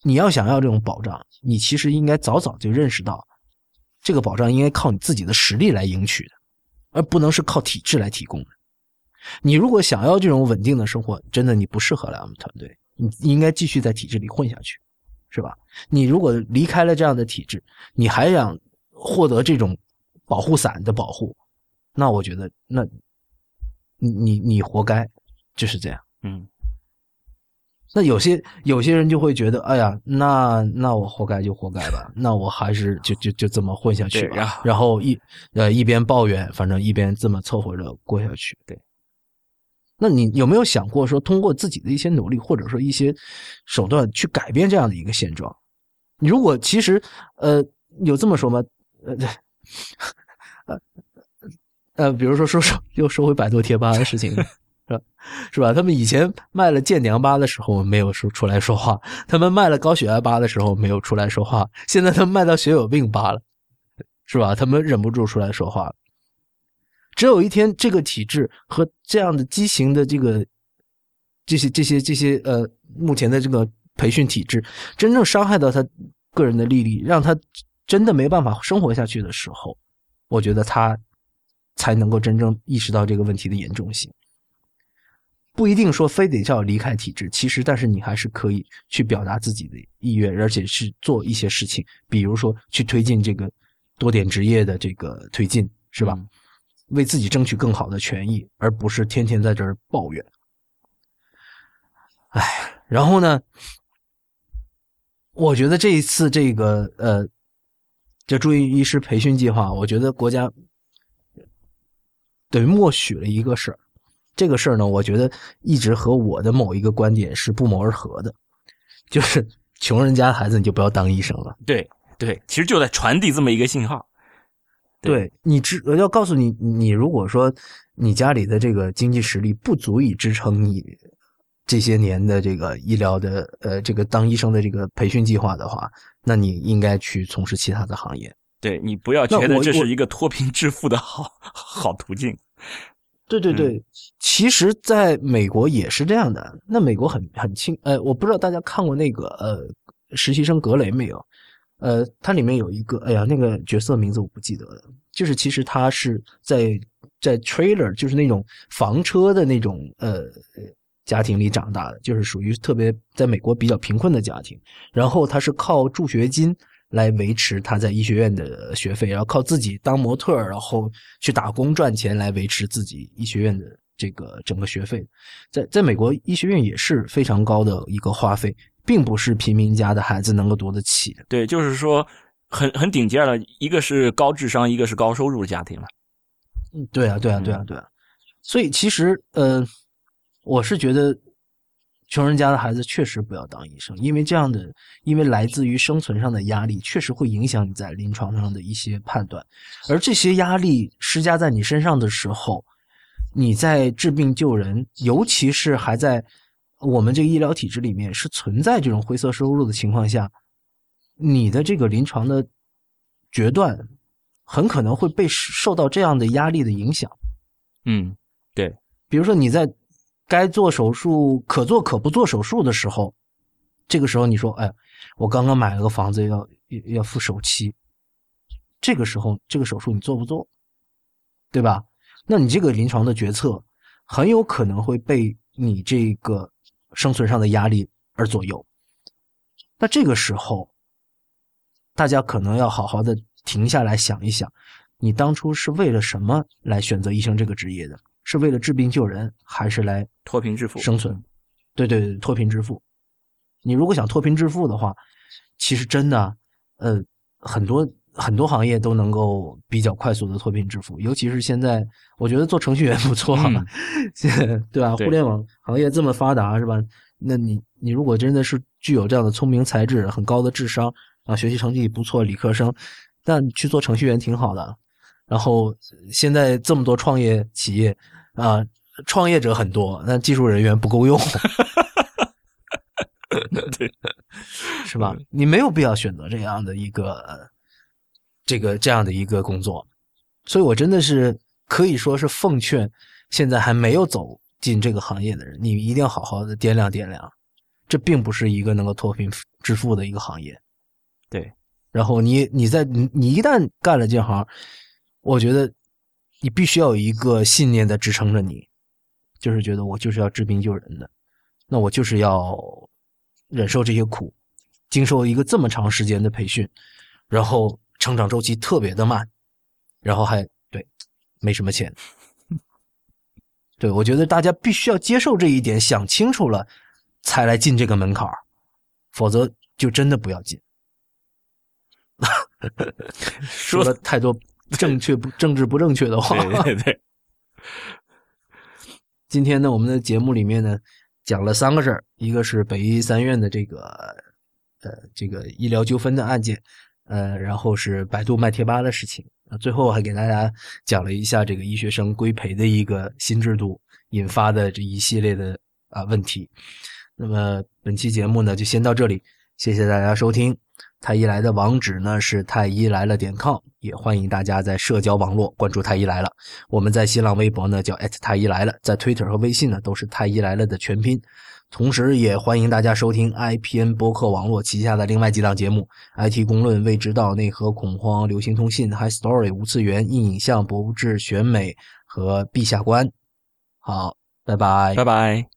Speaker 1: 你要想要这种保障，你其实应该早早就认识到。这个保障应该靠你自己的实力来赢取的，而不能是靠体制来提供的。你如果想要这种稳定的生活，真的你不适合来我们团队，你应该继续在体制里混下去，是吧？你如果离开了这样的体制，你还想获得这种保护伞的保护，那我觉得，那你你你活该，就是这样。
Speaker 2: 嗯。
Speaker 1: 那有些有些人就会觉得，哎呀，那那我活该就活该吧，那我还是就就就这么混下去
Speaker 2: 对然后
Speaker 1: 吧。然后一呃一边抱怨，反正一边这么凑合着过下去。
Speaker 2: 对。
Speaker 1: 那你有没有想过说，通过自己的一些努力，或者说一些手段去改变这样的一个现状？你如果其实呃有这么说吗？呃 呃呃，比如说说说又说回百度贴吧的事情。是吧？是吧？他们以前卖了健娘巴的时候没有说出来说话，他们卖了高血压巴的时候没有出来说话，现在他们卖到血友病巴了，是吧？他们忍不住出来说话了。只有一天，这个体制和这样的畸形的这个这些这些这些呃，目前的这个培训体制，真正伤害到他个人的利益，让他真的没办法生活下去的时候，我觉得他才能够真正意识到这个问题的严重性。不一定说非得叫离开体制，其实但是你还是可以去表达自己的意愿，而且是做一些事情，比如说去推进这个多点职业的这个推进，是吧？
Speaker 2: 嗯
Speaker 1: 为自己争取更好的权益，而不是天天在这儿抱怨。哎，然后呢，我觉得这一次这个呃，这住院医师培训计划，我觉得国家等于默许了一个事儿。这个事儿呢，我觉得一直和我的某一个观点是不谋而合的，就是穷人家孩子你就不要当医生了。
Speaker 2: 对对，其实就在传递这么一个信号。对
Speaker 1: 对你支我要告诉你，你如果说你家里的这个经济实力不足以支撑你这些年的这个医疗的呃这个当医生的这个培训计划的话，那你应该去从事其他的行业。
Speaker 2: 对你不要觉得这是一个脱贫致富的好好途径。
Speaker 1: 对对对，其实在美国也是这样的。那美国很很清，呃，我不知道大家看过那个呃实习生格雷没有？呃，它里面有一个，哎呀，那个角色名字我不记得了。就是其实他是在在 trailer，就是那种房车的那种呃家庭里长大的，就是属于特别在美国比较贫困的家庭。然后他是靠助学金来维持他在医学院的学费，然后靠自己当模特，然后去打工赚钱来维持自己医学院的这个整个学费。在在美国，医学院也是非常高的一个花费，并不是平民家的孩子能够读得起的。
Speaker 2: 对，就是说很很顶尖了，一个是高智商，一个是高收入的家庭了。
Speaker 1: 嗯，对啊，对啊，对啊，对啊。所以其实，呃，我是觉得，穷人家的孩子确实不要当医生，因为这样的，因为来自于生存上的压力，确实会影响你在临床上的一些判断。而这些压力施加在你身上的时候，你在治病救人，尤其是还在我们这个医疗体制里面是存在这种灰色收入的情况下，你的这个临床的决断很可能会被受到这样的压力的影响。
Speaker 2: 嗯，对，
Speaker 1: 比如说你在该做手术、可做可不做手术的时候，这个时候你说：“哎，我刚刚买了个房子，要要要付首期。”这个时候，这个手术你做不做？对吧？那你这个临床的决策很有可能会被你这个生存上的压力而左右。那这个时候，大家可能要好好的停下来想一想，你当初是为了什么来选择医生这个职业的？是为了治病救人，还是来
Speaker 2: 脱贫致富
Speaker 1: 生存？对对对，脱贫致富。你如果想脱贫致富的话，其实真的，呃，很多很多行业都能够比较快速的脱贫致富，尤其是现在，我觉得做程序员不错，
Speaker 2: 嗯
Speaker 1: 对吧？
Speaker 2: 对
Speaker 1: 互联网行业这么发达，是吧？那你你如果真的是具有这样的聪明才智、很高的智商啊，学习成绩不错，理科生，那你去做程序员挺好的。然后现在这么多创业企业啊，创业者很多，但技术人员不够用，
Speaker 2: 对，
Speaker 1: 是吧？你没有必要选择这样的一个呃这个这样的一个工作，所以我真的是可以说是奉劝现在还没有走进这个行业的人，你一定要好好的掂量掂量，这并不是一个能够脱贫致富的一个行业。
Speaker 2: 对，
Speaker 1: 然后你你在你你一旦干了这行，我觉得你必须要有一个信念在支撑着你，就是觉得我就是要治病救人的，那我就是要忍受这些苦，经受一个这么长时间的培训，然后成长周期特别的慢，然后还对没什么钱。对，我觉得大家必须要接受这一点，想清楚了才来进这个门槛儿否则就真的不要进。说了太多 正确不政治不正确的话。
Speaker 2: 对对对，
Speaker 1: 今天呢，我们的节目里面呢，讲了三个事儿，一个是北医三院的这个呃这个医疗纠纷的案件，呃，然后是百度卖贴吧的事情，啊，最后还给大家讲了一下这个医学生规培的一个新制度引发的这一系列的啊问题。那么本期节目呢，就先到这里，谢谢大家收听。太医来的网址呢是太医来了点 com，也欢迎大家在社交网络关注太医来了。我们在新浪微博呢叫太医来了，在 Twitter 和微信呢都是太医来了的全拼。同时，也欢迎大家收听 IPN 播客网络旗下的另外几档节目：IT 公论、未知道、内核恐慌、流行通信、High Story、无次元、硬影像、博物志、选美和陛下观。好，拜拜，
Speaker 2: 拜拜。